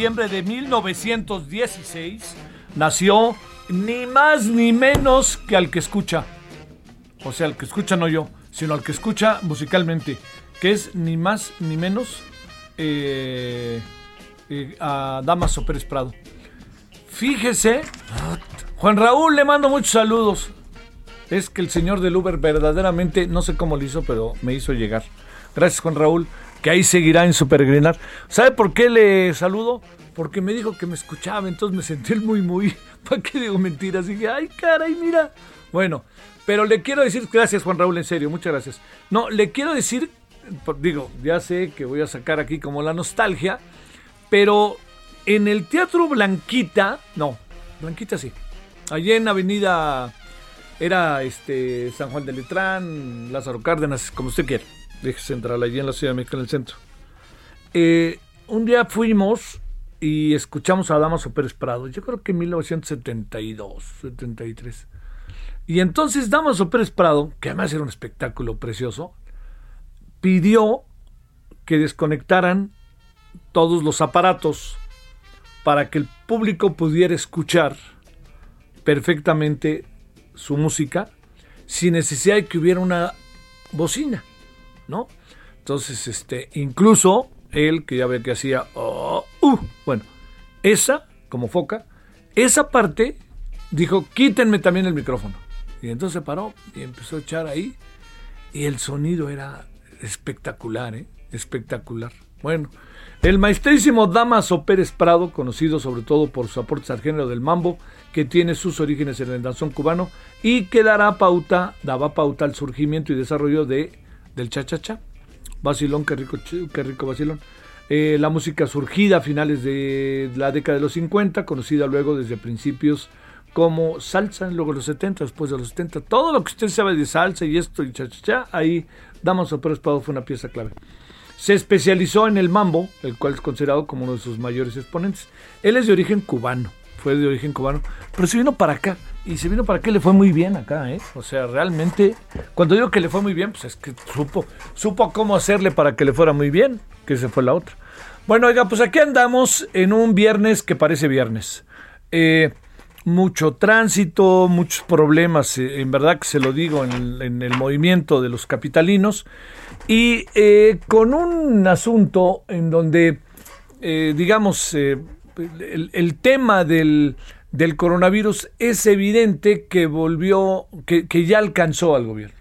Diciembre de 1916 nació ni más ni menos que al que escucha. O sea, al que escucha no yo, sino al que escucha musicalmente, que es ni más ni menos eh, eh, a Damaso Pérez Prado. Fíjese, Juan Raúl le mando muchos saludos. Es que el señor del Uber verdaderamente, no sé cómo lo hizo, pero me hizo llegar. Gracias, Juan Raúl, que ahí seguirá en su peregrinar. ¿Sabe por qué le saludo? Porque me dijo que me escuchaba, entonces me sentí muy, muy. ¿Para qué digo mentiras? Y dije, ay, caray, mira. Bueno, pero le quiero decir, gracias, Juan Raúl, en serio, muchas gracias. No, le quiero decir, digo, ya sé que voy a sacar aquí como la nostalgia, pero en el Teatro Blanquita, no, Blanquita sí, allí en Avenida era este San Juan de Letrán, Lázaro Cárdenas, como usted quiera. Deje central allí en la Ciudad de México, en el centro. Eh, un día fuimos y escuchamos a Damaso Pérez Prado, yo creo que en 1972, 73. Y entonces Damaso Pérez Prado, que además era un espectáculo precioso, pidió que desconectaran todos los aparatos para que el público pudiera escuchar perfectamente su música sin necesidad de que hubiera una bocina, Entonces, este, incluso él, que ya ve que hacía, oh, uh, bueno, esa, como foca, esa parte dijo, quítenme también el micrófono. Y entonces paró y empezó a echar ahí, y el sonido era espectacular, ¿eh? Espectacular. Bueno, el maestrísimo Damaso Pérez Prado, conocido sobre todo por sus aportes al género del mambo, que tiene sus orígenes en el danzón cubano y que dará pauta, daba pauta al surgimiento y desarrollo de, del cha-cha-cha. Vacilón, qué rico, qué rico vacilón. Eh, la música surgida a finales de la década de los 50, conocida luego desde principios como salsa, luego los 70, después de los 70. Todo lo que usted sabe de salsa y esto y cha-cha-cha, ahí Damaso Pérez Prado fue una pieza clave. Se especializó en el mambo, el cual es considerado como uno de sus mayores exponentes. Él es de origen cubano, fue de origen cubano, pero se vino para acá. Y se vino para y le fue muy bien acá, ¿eh? O sea, realmente, cuando digo que le fue muy bien, pues es que supo, supo cómo hacerle para que le fuera muy bien, que se fue la otra. Bueno, oiga, pues aquí andamos en un viernes que parece viernes. Eh, mucho tránsito, muchos problemas, eh, en verdad que se lo digo, en, el movimiento de los capitalinos, y eh, con un asunto en donde, digamos, el, tema del, del, coronavirus es evidente que volvió, que, que, ya alcanzó al gobierno,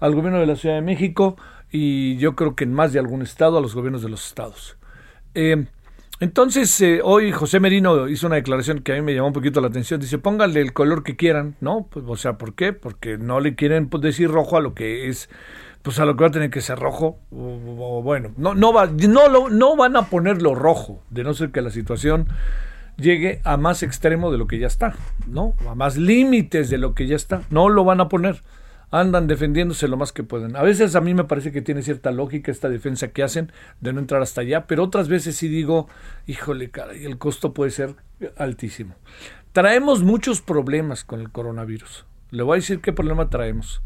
al gobierno de la Ciudad de México y yo creo que en más de algún estado, a los gobiernos de los estados. Entonces, eh, hoy José Merino hizo una declaración que a mí me llamó un poquito la atención. Dice, pónganle el color que quieran, ¿no? Pues, o sea, ¿por qué? Porque no le quieren pues, decir rojo a lo que es, pues a lo que va a tener que ser rojo. O, bueno, no, no, va, no, no van a ponerlo rojo, de no ser que la situación llegue a más extremo de lo que ya está, ¿no? A más límites de lo que ya está. No lo van a poner andan defendiéndose lo más que pueden. A veces a mí me parece que tiene cierta lógica esta defensa que hacen de no entrar hasta allá, pero otras veces sí digo, híjole, caray, el costo puede ser altísimo. Traemos muchos problemas con el coronavirus. Le voy a decir qué problema traemos.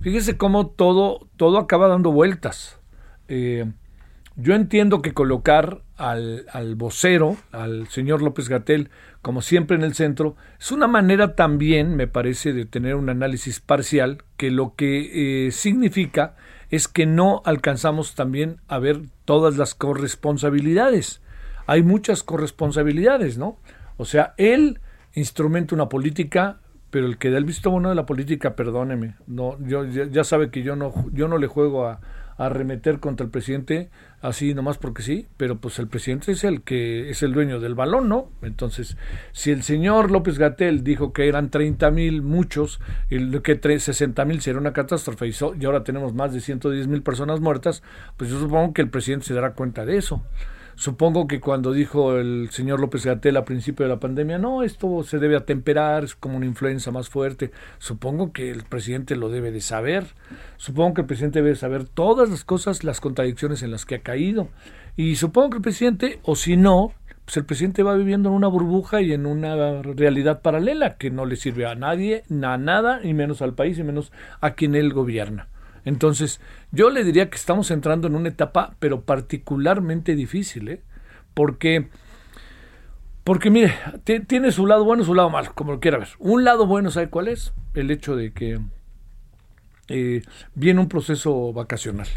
Fíjese cómo todo, todo acaba dando vueltas. Eh, yo entiendo que colocar al, al vocero, al señor López Gatel, como siempre en el centro, es una manera también, me parece, de tener un análisis parcial que lo que eh, significa es que no alcanzamos también a ver todas las corresponsabilidades. Hay muchas corresponsabilidades, ¿no? O sea, él instrumenta una política, pero el que da el visto bueno de la política, perdóneme, no, yo ya, ya sabe que yo no, yo no le juego a, arremeter contra el presidente así nomás porque sí, pero pues el presidente es el que es el dueño del balón, ¿no? Entonces, si el señor López Gatel dijo que eran 30 mil muchos, y que 60 mil sería una catástrofe y, y ahora tenemos más de 110 mil personas muertas, pues yo supongo que el presidente se dará cuenta de eso. Supongo que cuando dijo el señor López Gatel a principio de la pandemia, no, esto se debe atemperar, es como una influenza más fuerte, supongo que el presidente lo debe de saber. Supongo que el presidente debe saber todas las cosas, las contradicciones en las que ha caído. Y supongo que el presidente, o si no, pues el presidente va viviendo en una burbuja y en una realidad paralela que no le sirve a nadie, a nada, y menos al país, y menos a quien él gobierna. Entonces, yo le diría que estamos entrando en una etapa, pero particularmente difícil, ¿eh? Porque, porque mire, tiene su lado bueno su lado malo, como lo quiera ver. Un lado bueno, ¿sabe cuál es? El hecho de que eh, viene un proceso vacacional.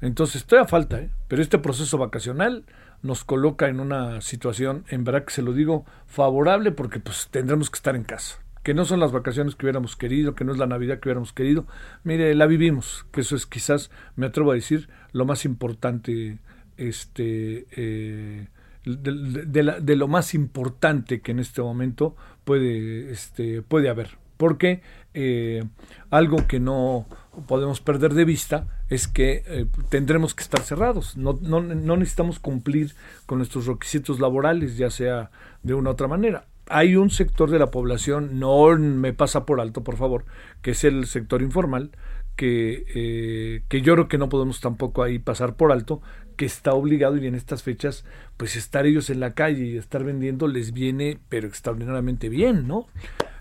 Entonces, estoy a falta, ¿eh? pero este proceso vacacional nos coloca en una situación, en verdad que se lo digo, favorable porque pues tendremos que estar en casa que no son las vacaciones que hubiéramos querido, que no es la Navidad que hubiéramos querido. Mire, la vivimos, que eso es quizás, me atrevo a decir, lo más importante, este, eh, de, lo más importante que en este momento puede, este, puede haber. Porque eh, algo que no podemos perder de vista es que eh, tendremos que estar cerrados. No, no, no necesitamos cumplir con nuestros requisitos laborales, ya sea de una u otra manera hay un sector de la población, no me pasa por alto, por favor, que es el sector informal, que, eh, que yo creo que no podemos tampoco ahí pasar por alto, que está obligado y en estas fechas, pues estar ellos en la calle y estar vendiendo les viene, pero extraordinariamente bien, ¿no?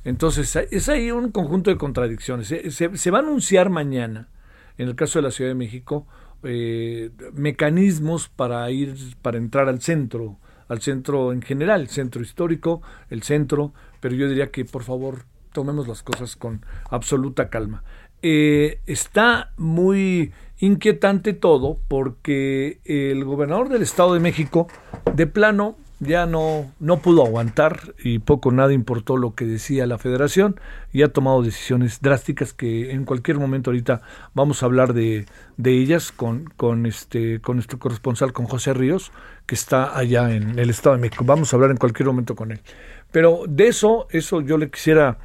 Entonces, es ahí un conjunto de contradicciones. Se, va a anunciar mañana, en el caso de la Ciudad de México, eh, mecanismos para ir, para entrar al centro al centro en general, el centro histórico, el centro, pero yo diría que por favor tomemos las cosas con absoluta calma. Eh, está muy inquietante todo porque el gobernador del Estado de México, de plano, ya no, no pudo aguantar y poco nada importó lo que decía la federación y ha tomado decisiones drásticas que en cualquier momento ahorita vamos a hablar de, de ellas con, con, este, con nuestro corresponsal, con José Ríos, que está allá en el Estado de México. Vamos a hablar en cualquier momento con él. Pero de eso, eso yo le quisiera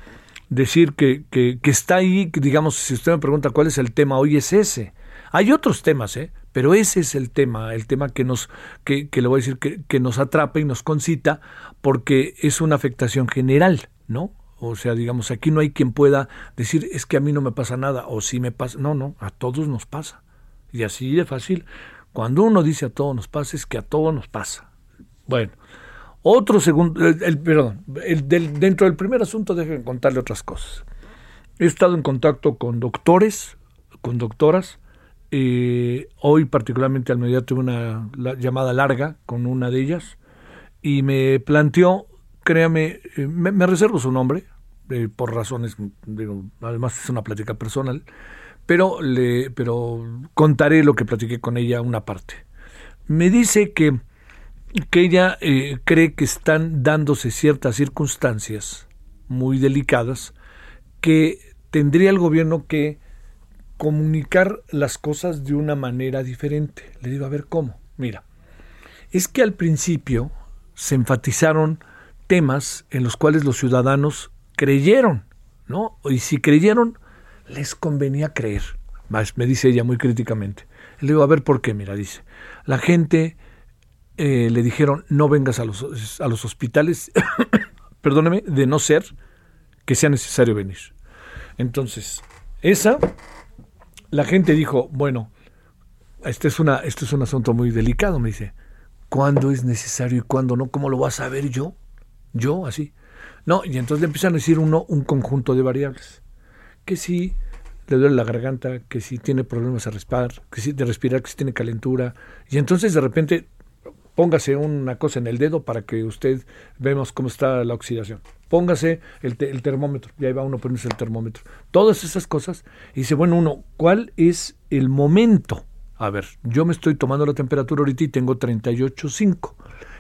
decir que, que, que está ahí, digamos, si usted me pregunta cuál es el tema hoy, es ese. Hay otros temas, ¿eh? Pero ese es el tema, el tema que nos, que, que le voy a decir, que, que nos atrapa y nos concita, porque es una afectación general, ¿no? O sea, digamos, aquí no hay quien pueda decir, es que a mí no me pasa nada, o si me pasa. No, no, a todos nos pasa. Y así de fácil. Cuando uno dice a todos nos pasa, es que a todos nos pasa. Bueno, otro segundo, el, perdón, el, del, dentro del primer asunto, déjenme contarle otras cosas. He estado en contacto con doctores, con doctoras, eh, hoy particularmente al mediodía tuve una llamada larga con una de ellas y me planteó créame, eh, me, reservo su nombre, eh, por razones, digo, además es una plática personal, pero, le, pero contaré lo que platiqué con ella una parte. Me dice que, que ella cree que están dándose ciertas circunstancias muy delicadas que tendría el gobierno que comunicar las cosas de una manera diferente. Le digo, a ver, ¿cómo? Mira, es que al principio se enfatizaron temas en los cuales los ciudadanos creyeron, ¿no? Y si creyeron, les convenía creer. Me dice ella muy críticamente. Le digo, a ver, ¿por qué? Mira, dice, la gente eh, le dijeron, no vengas a los, a los hospitales, perdóneme, de no ser que sea necesario venir. Entonces, esa, la gente dijo, bueno, este es, una, este es un asunto muy delicado, me dice, ¿cuándo es necesario y cuándo no? ¿Cómo lo vas a saber yo? Yo, así. No, y entonces le empiezan a decir uno un conjunto de variables. Que si le duele la garganta, que si tiene problemas de respirar, que si de respirar, que si tiene calentura. Y entonces de repente póngase una cosa en el dedo para que usted vemos cómo está la oxidación. Póngase el, termómetro, y ahí va uno poniéndose el termómetro. Todas esas cosas. Y dice, bueno, uno, ¿cuál es el momento? A ver, yo me estoy tomando la temperatura ahorita y tengo 38.5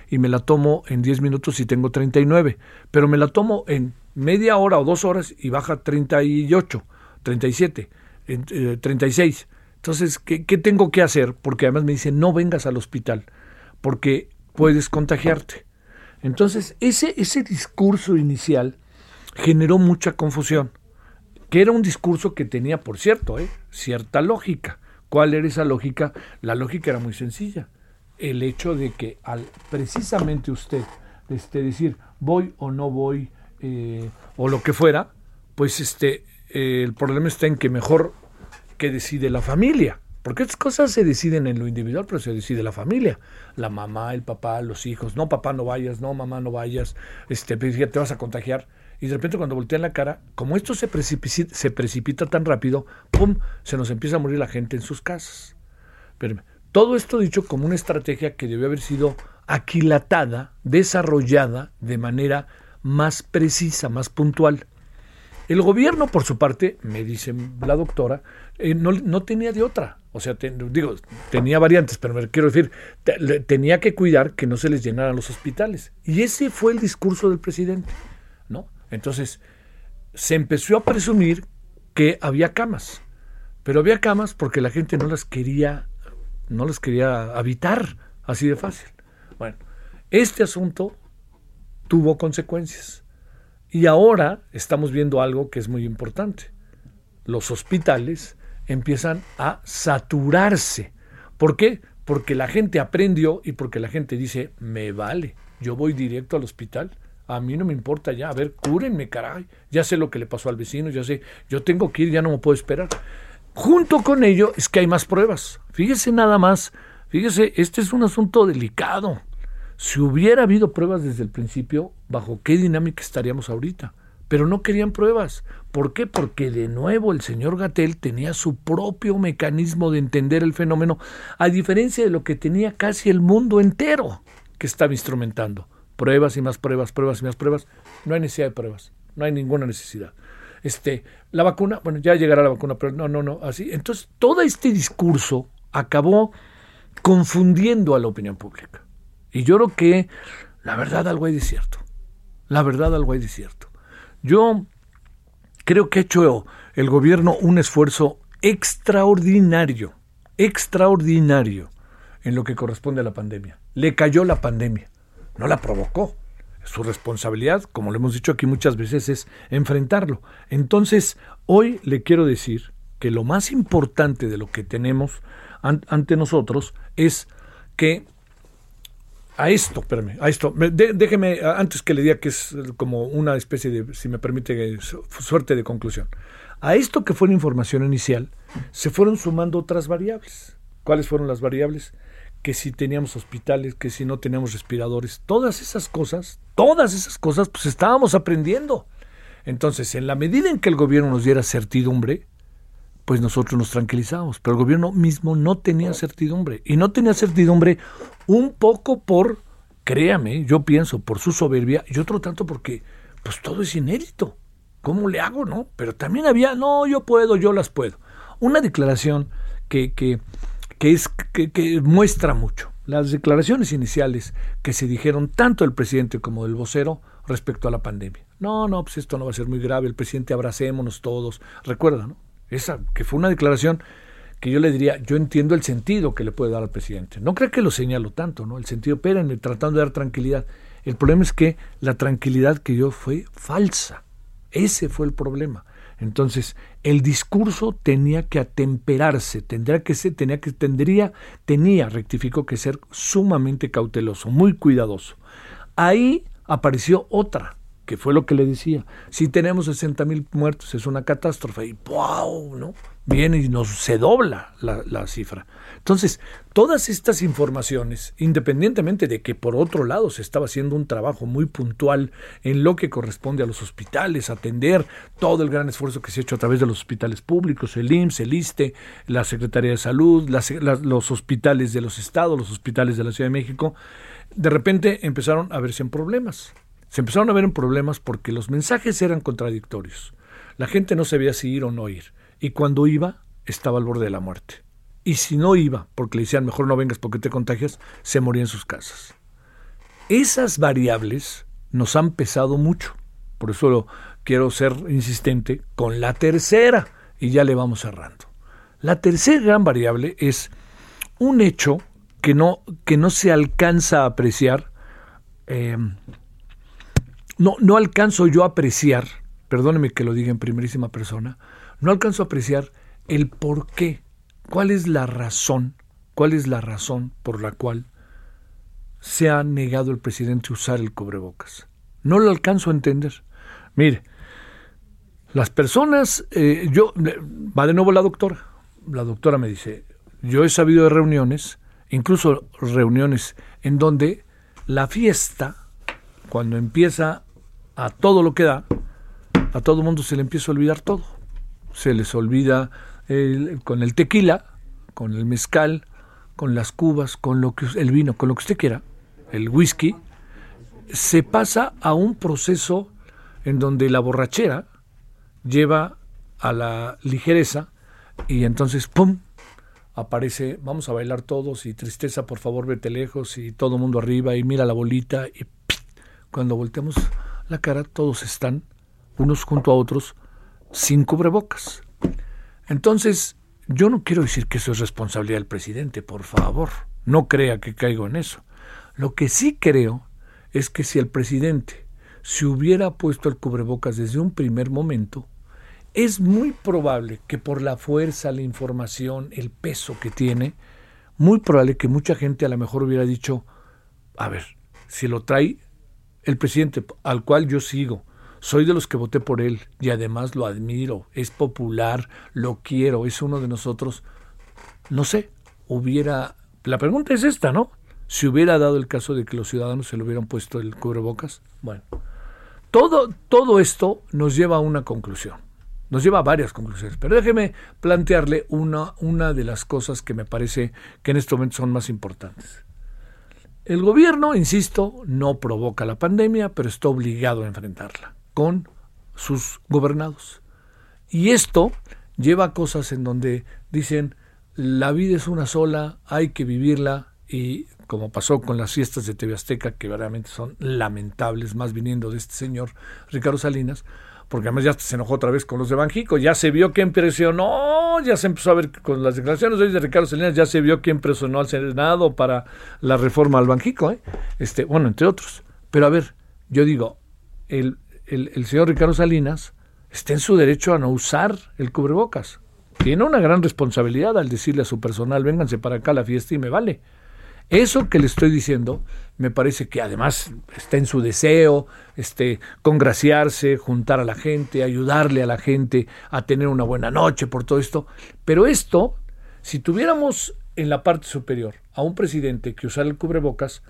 y me la tomo en 10 minutos y tengo 39, pero me la tomo en media hora o dos horas y baja 38, 37, eh, 36. Entonces, ¿qué, ¿qué, tengo que hacer? Porque además me dicen, no vengas al hospital, porque puedes contagiarte. Entonces, ese, ese discurso inicial generó mucha confusión, que era un discurso que tenía, por cierto, ¿eh? cierta lógica. ¿Cuál era esa lógica? La lógica era muy sencilla el hecho de que al precisamente usted este, decir voy o no voy eh, o lo que fuera, pues este, eh, el problema está en que mejor que decide la familia. Porque estas cosas se deciden en lo individual, pero se decide la familia. La mamá, el papá, los hijos. No, papá, no vayas. No, mamá, no vayas. Este, pues, te vas a contagiar. Y de repente cuando voltean la cara, como esto se precipita, tan rápido, ¡pum! Se nos empieza a morir la gente en sus casas. Espérame. Todo esto dicho como una estrategia que debió haber sido aquilatada, desarrollada de manera más precisa, más puntual. El gobierno, por su parte, me dice la doctora, eh, no, tenía de otra. O sea, digo, tenía variantes, pero me quiero decir, tenía que cuidar que no se les llenaran los hospitales. Y ese fue el discurso del presidente, ¿no? Entonces, se empezó a presumir que había camas, pero había camas porque la gente no las quería no les quería habitar así de fácil. Bueno, este asunto tuvo consecuencias. Y ahora estamos viendo algo que es muy importante. Los hospitales empiezan a saturarse. ¿Por qué? Porque la gente aprendió y porque la gente dice, me vale, yo voy directo al hospital. A mí no me importa ya, a ver, cúrenme, caray. Ya sé lo que le pasó al vecino, ya sé, yo tengo que ir, ya no me puedo esperar. Junto con ello es que hay más pruebas. Fíjese nada más, fíjese, este es un asunto delicado. Si hubiera habido pruebas desde el principio, ¿bajo qué dinámica estaríamos ahorita? Pero no querían pruebas. ¿Por qué? Porque de nuevo el señor Gatel tenía su propio mecanismo de entender el fenómeno, a diferencia de lo que tenía casi el mundo entero que estaba instrumentando. Pruebas y más pruebas, pruebas y más pruebas. No hay necesidad de pruebas, no hay ninguna necesidad este, la vacuna, bueno, ya llegará la vacuna, pero no, no, no, así. Entonces, todo este discurso acabó confundiendo a la opinión pública. Y yo creo que la verdad algo hay de cierto. La verdad algo hay de cierto. Yo creo que ha hecho el gobierno un esfuerzo extraordinario, extraordinario en lo que corresponde a la pandemia. Le cayó la pandemia, no la provocó. Su responsabilidad, como lo hemos dicho aquí muchas veces, es enfrentarlo. Entonces, hoy le quiero decir que lo más importante de lo que tenemos ante nosotros es que a esto, espérame, a esto, déjeme, antes que le diga que es como una especie de, si me permite, suerte de conclusión. A esto que fue la información inicial, se fueron sumando otras variables. ¿Cuáles fueron las variables? que si teníamos hospitales, que si no teníamos respiradores, todas esas cosas, todas esas cosas, pues estábamos aprendiendo. Entonces, en la medida en que el gobierno nos diera certidumbre, pues nosotros nos tranquilizábamos, pero el gobierno mismo no tenía certidumbre. Y no tenía certidumbre un poco por créame, yo pienso por su soberbia y otro tanto porque pues todo es inédito. ¿Cómo le hago, no? Pero también había, no, yo puedo, yo las puedo. Una declaración que, que, que es, que, que muestra mucho. Las declaraciones iniciales que se dijeron tanto del presidente como del vocero respecto a la pandemia. No, no, pues esto no va a ser muy grave, el presidente abracémonos todos. Recuerda, ¿no? Esa que fue una declaración que yo le diría, yo entiendo el sentido que le puede dar al presidente. No creo que lo señalo tanto, ¿no? El sentido, espérenme, tratando de dar tranquilidad. El problema es que la tranquilidad que dio fue falsa. Ese fue el problema. Entonces, el discurso tenía que atemperarse, tendría que ser, tenía que, tendría, tenía, rectificó que ser sumamente cauteloso, muy cuidadoso. Ahí apareció otra, que fue lo que le decía. Si tenemos 60 mil muertos, es una catástrofe. Y ¡wow! ¿no? Viene y nos se dobla la, la, cifra. Entonces, todas estas informaciones, independientemente de que por otro lado se estaba haciendo un trabajo muy puntual en lo que corresponde a los hospitales, atender todo el gran esfuerzo que se ha hecho a través de los hospitales públicos, el IMSS, el ISTE, la Secretaría de Salud, las, los hospitales de los estados, los hospitales de la Ciudad de México, de repente empezaron a verse en problemas. Se empezaron a ver en problemas porque los mensajes eran contradictorios. La gente no sabía si ir o no ir. Y cuando iba, estaba al borde de la muerte. Y si no iba, porque le decían mejor no vengas porque te contagias, se moría en sus casas. Esas variables nos han pesado mucho. Por eso quiero ser insistente con la tercera, y ya le vamos cerrando. La tercera gran variable es un hecho que no, que no se alcanza a apreciar eh, no, no alcanzo yo a apreciar, perdóneme que lo diga en primerísima persona, no alcanzo a apreciar el por qué, cuál es la razón, cuál es la razón por la cual se ha negado el presidente usar el cubrebocas. No lo alcanzo a entender. Mire, las personas, eh, yo, va de nuevo la doctora, la doctora me dice, yo he sabido de reuniones, incluso reuniones en donde la fiesta, cuando empieza a todo lo que da, a todo mundo se le empieza a olvidar todo. Se les olvida el, con el tequila, con el mezcal, con las cubas, con lo que el vino, con lo que usted quiera, el whisky, se pasa a un proceso en donde la borrachera lleva a la ligereza y entonces ¡pum! aparece, vamos a bailar todos y tristeza, por favor, vete lejos y todo mundo arriba y mira la bolita y cuando volteamos la cara, todos están, unos junto a otros, sin cubrebocas. Entonces, yo no quiero decir que eso es responsabilidad del presidente, por favor, no crea que caigo en eso. Lo que sí creo es que si el presidente se hubiera puesto el cubrebocas desde un primer momento, es muy probable que por la fuerza, la información, el peso que tiene, muy probable que mucha gente a lo mejor hubiera dicho, a ver, si lo trae el presidente al cual yo sigo, soy de los que voté por él y además lo admiro, es popular, lo quiero, es uno de nosotros. No sé, hubiera... La pregunta es esta, ¿no? Si hubiera dado el caso de que los ciudadanos se le hubieran puesto el cubrebocas, bueno, todo, todo esto nos lleva a una conclusión, nos lleva a varias conclusiones, pero déjeme plantearle una, una de las cosas que me parece que en este momento son más importantes. El gobierno, insisto, no provoca la pandemia, pero está obligado a enfrentarla con sus gobernados. Y esto lleva a cosas en donde dicen, la vida es una sola, hay que vivirla y como pasó con las fiestas de TV Azteca, que verdaderamente son lamentables, más viniendo de este señor Ricardo Salinas, porque además ya se enojó otra vez con los de Banjico, ya se vio quién presionó, ya se empezó a ver con las declaraciones de Ricardo Salinas, ya se vio quién presionó al Senado para la reforma al Banjico, ¿eh? este, bueno, entre otros. Pero a ver, yo digo, el, el, el señor Ricardo Salinas está en su derecho a no usar el cubrebocas. Tiene una gran responsabilidad al decirle a su personal, vénganse para acá a la fiesta y me vale. Eso que le estoy diciendo me parece que además está en su deseo, este, congraciarse, juntar a la gente, ayudarle a la gente a tener una buena noche por todo esto. Pero esto, si tuviéramos en la parte superior a un presidente que usara el cubrebocas,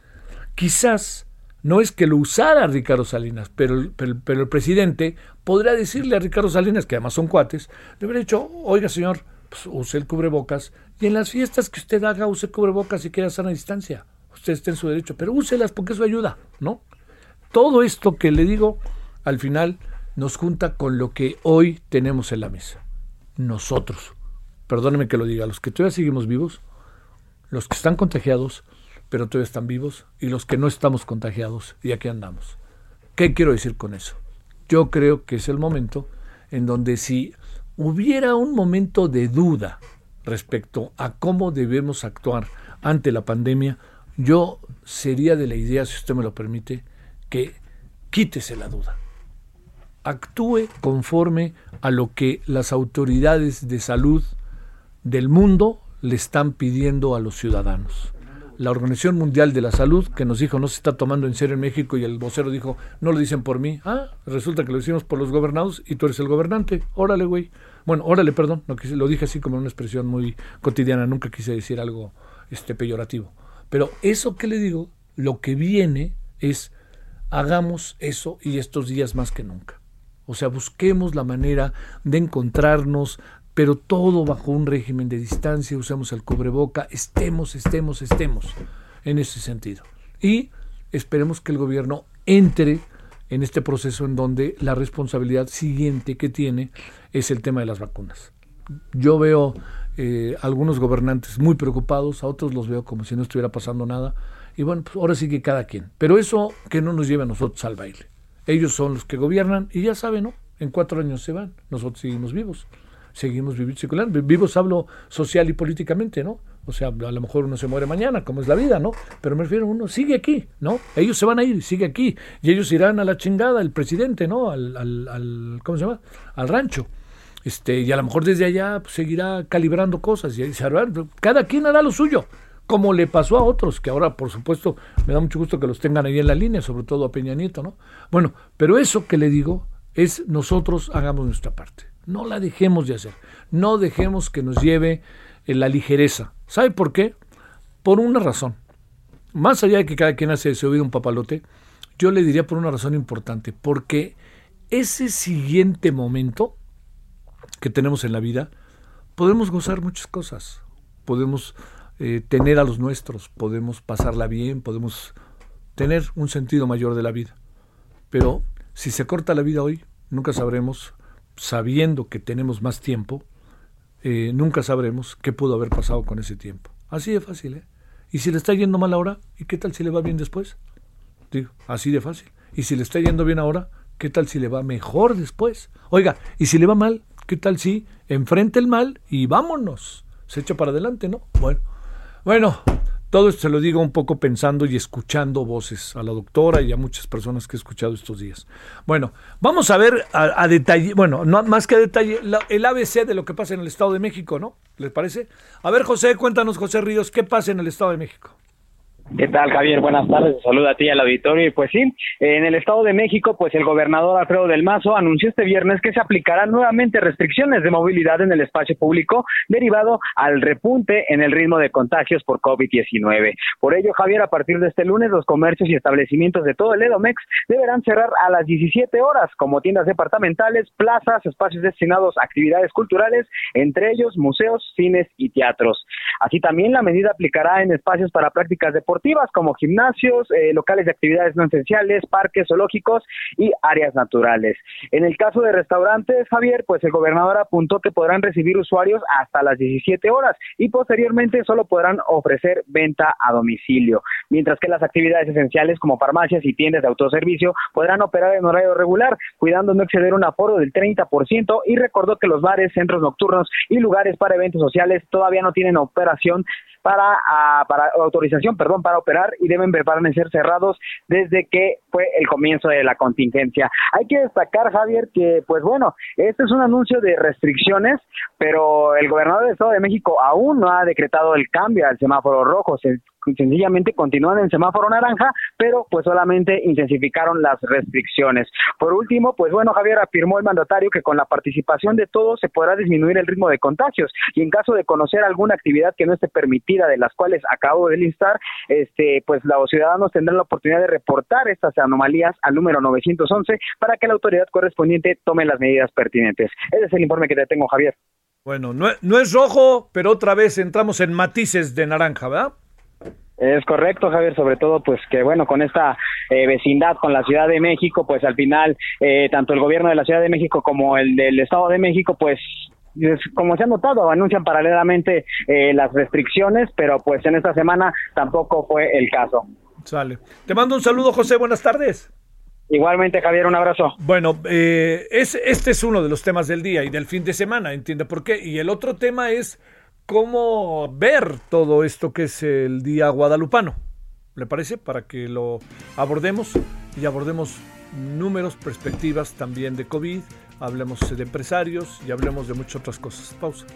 quizás no es que lo usara Ricardo Salinas, pero, pero, pero el presidente podría decirle a Ricardo Salinas, que además son cuates, le hubiera dicho, oiga señor, pues, use el cubrebocas y en las fiestas que usted haga use cubrebocas y quede a sana distancia. usted esté en su derecho, pero úselas porque eso ayuda, ¿no? Todo esto que le digo, al final nos junta con lo que hoy tenemos en la mesa. Nosotros, perdóneme que lo diga, los que todavía seguimos vivos, los que están contagiados, pero todavía están vivos, y los que no estamos contagiados, y aquí andamos. ¿Qué quiero decir con eso? Yo creo que es el momento en donde si hubiera un momento de duda respecto a cómo debemos actuar ante la pandemia, yo sería de la idea, si usted me lo permite, que quítese la duda. Actúe conforme a lo que las autoridades de salud del mundo le están pidiendo a los ciudadanos. La Organización Mundial de la Salud, que nos dijo no se está tomando en serio en México, y el vocero dijo, no lo dicen por mí. Ah, resulta que lo hicimos por los gobernados y tú eres el gobernante. Órale, güey. Bueno, órale, perdón, lo, dije así como una expresión muy cotidiana, nunca quise decir algo este, peyorativo. Pero eso que le digo, lo que viene es, hagamos eso y estos días más que nunca. O sea, busquemos la manera de encontrarnos, pero todo bajo un régimen de distancia, usemos el cubreboca, estemos, estemos, estemos en ese sentido. Y esperemos que el gobierno entre en este proceso en donde la responsabilidad siguiente que tiene es el tema de las vacunas. Yo veo eh, algunos gobernantes muy preocupados, a otros los veo como si no estuviera pasando nada. Y bueno, pues ahora sí que cada quien. Pero eso que no nos lleve a nosotros al baile. Ellos son los que gobiernan y ya saben, ¿no? En cuatro años se van, nosotros seguimos vivos. Seguimos viviendo, vivos hablo social y políticamente, ¿no? O sea, a lo mejor uno se muere mañana, como es la vida, ¿no? Pero me refiero, uno sigue aquí, ¿no? Ellos se van a ir, sigue aquí. Y ellos irán a la chingada, el presidente, ¿no? Al ¿cómo se llama? Al rancho. Este, y a lo mejor desde allá pues, seguirá calibrando cosas y cada quien hará lo suyo, como le pasó a otros, que ahora por supuesto me da mucho gusto que los tengan ahí en la línea, sobre todo a Peña Nieto, ¿no? Bueno, pero eso que le digo es nosotros hagamos nuestra parte, no la dejemos de hacer, no dejemos que nos lleve la ligereza. ¿Sabe por qué? Por una razón. Más allá de que cada quien hace de su oído un papalote, yo le diría por una razón importante, porque ese siguiente momento que tenemos en la vida, podemos gozar muchas cosas. Podemos eh, tener a los nuestros, podemos pasarla bien, podemos tener un sentido mayor de la vida. Pero si se corta la vida hoy, nunca sabremos, sabiendo que tenemos más tiempo, eh, nunca sabremos qué pudo haber pasado con ese tiempo. Así de fácil, ¿eh? Y si le está yendo mal ahora, ¿y qué tal si le va bien después? Digo, así de fácil. Y si le está yendo bien ahora, ¿qué tal si le va mejor después? Oiga, y si le va mal, ¿Qué tal si enfrente el mal y vámonos? Se echa para adelante, ¿no? Bueno, bueno, todo esto se lo digo un poco pensando y escuchando voces a la doctora y a muchas personas que he escuchado estos días. Bueno, vamos a ver a, detalle, bueno, no, más que a detalle, el ABC de lo que pasa en el Estado de México, ¿no? ¿Les parece? A ver, José, cuéntanos, José Ríos, ¿qué pasa en el Estado de México? ¿Qué tal, Javier? Buenas tardes. Saluda a ti al auditorio. Y pues sí, en el Estado de México, pues el gobernador Alfredo del Mazo anunció este viernes que se aplicarán nuevamente restricciones de movilidad en el espacio público derivado al repunte en el ritmo de contagios por COVID-19. Por ello, Javier, a partir de este lunes, los comercios y establecimientos de todo el Edomex deberán cerrar a las 17 horas, como tiendas departamentales, plazas, espacios destinados a actividades culturales, entre ellos museos, cines y teatros. Así también la medida aplicará en espacios para prácticas deportivas como gimnasios, eh, locales de actividades no esenciales, parques zoológicos y áreas naturales. En el caso de restaurantes, Javier, pues el gobernador apuntó que podrán recibir usuarios hasta las 17 horas y posteriormente solo podrán ofrecer venta a domicilio, mientras que las actividades esenciales como farmacias y tiendas de autoservicio podrán operar en horario regular, cuidando no exceder un aforo del 30% y recordó que los bares, centros nocturnos y lugares para eventos sociales todavía no tienen operación para, ah, para autorización, perdón, para operar y deben permanecer cerrados desde que fue el comienzo de la contingencia. Hay que destacar, Javier, que pues bueno, este es un anuncio de restricciones, pero el gobernador del Estado de México aún no ha decretado el cambio al semáforo rojo. Se sencillamente continúan en semáforo naranja, pero pues solamente intensificaron las restricciones. Por último, pues bueno, Javier afirmó el mandatario que con la participación de todos se podrá disminuir el ritmo de contagios y en caso de conocer alguna actividad que no esté permitida de las cuales acabo de listar, este pues los ciudadanos tendrán la oportunidad de reportar estas anomalías al número 911 para que la autoridad correspondiente tome las medidas pertinentes. Ese es el informe que te tengo, Javier. Bueno, no, no es rojo, pero otra vez entramos en matices de naranja, ¿verdad? Es correcto, Javier, sobre todo pues que bueno, con esta eh, vecindad con la Ciudad de México, pues al final eh, tanto el gobierno de la Ciudad de México como el del Estado de México pues como se ha notado, anuncian paralelamente eh, las restricciones, pero pues en esta semana tampoco fue el caso. Sale. Te mando un saludo, José. Buenas tardes. Igualmente, Javier, un abrazo. Bueno, eh, es, este es uno de los temas del día y del fin de semana, entiende por qué. Y el otro tema es cómo ver todo esto que es el Día Guadalupano. ¿Le parece? Para que lo abordemos y abordemos números, perspectivas también de COVID, hablemos de empresarios y hablemos de muchas otras cosas. Pausa.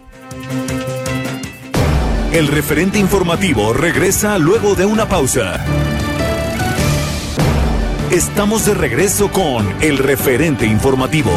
El referente informativo regresa luego de una pausa. Estamos de regreso con el referente informativo.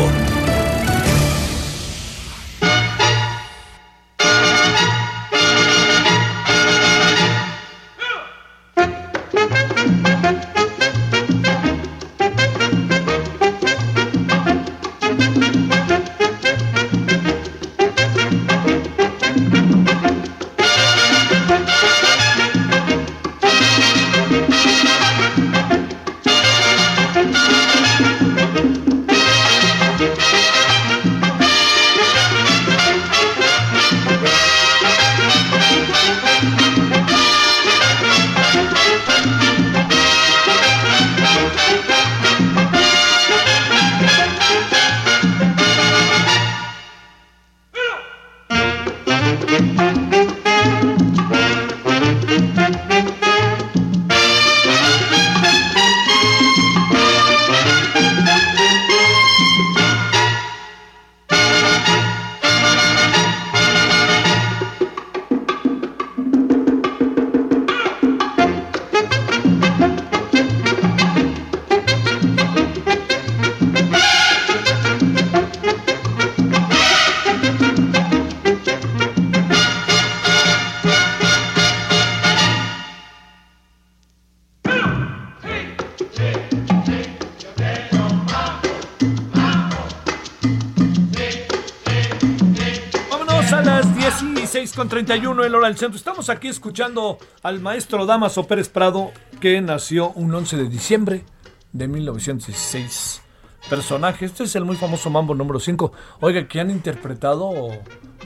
31 el hora del centro. Estamos aquí escuchando al maestro Damaso Pérez Prado, que nació un 11 de diciembre de 1916. Personaje, este es el muy famoso Mambo número 5. Oiga, que han interpretado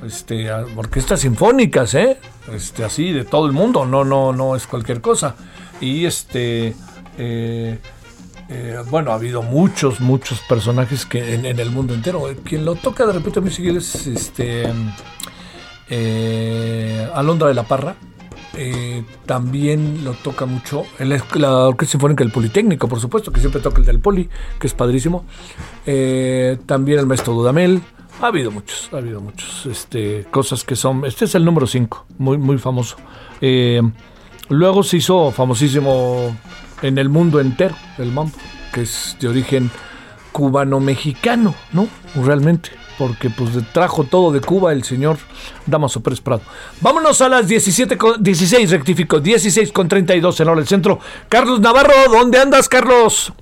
este, orquestas sinfónicas, ¿eh? Este, así, de todo el mundo, no, no, no es cualquier cosa. Y este, eh, eh, bueno, ha habido muchos, muchos personajes que en, el mundo entero. Quien lo toca de repente muy seguido es este eh, Alondra de la Parra. Eh, también lo toca mucho la Orquesta Sinfónica del Politécnico, por supuesto, que siempre toca el del Poli, que es padrísimo. Eh, también el maestro Dudamel. Ha habido muchos, ha habido muchos. Este, cosas que son. Este es el número 5, muy, muy famoso. Eh, luego se hizo famosísimo en el mundo entero el mambo, que es de origen cubano-mexicano, ¿no? Realmente porque pues trajo todo de Cuba el señor Damaso Pérez Prado. Vámonos a las 17 con, 16, rectifico, 16 con 32 en hora del centro. Carlos Navarro, ¿dónde andas, Carlos?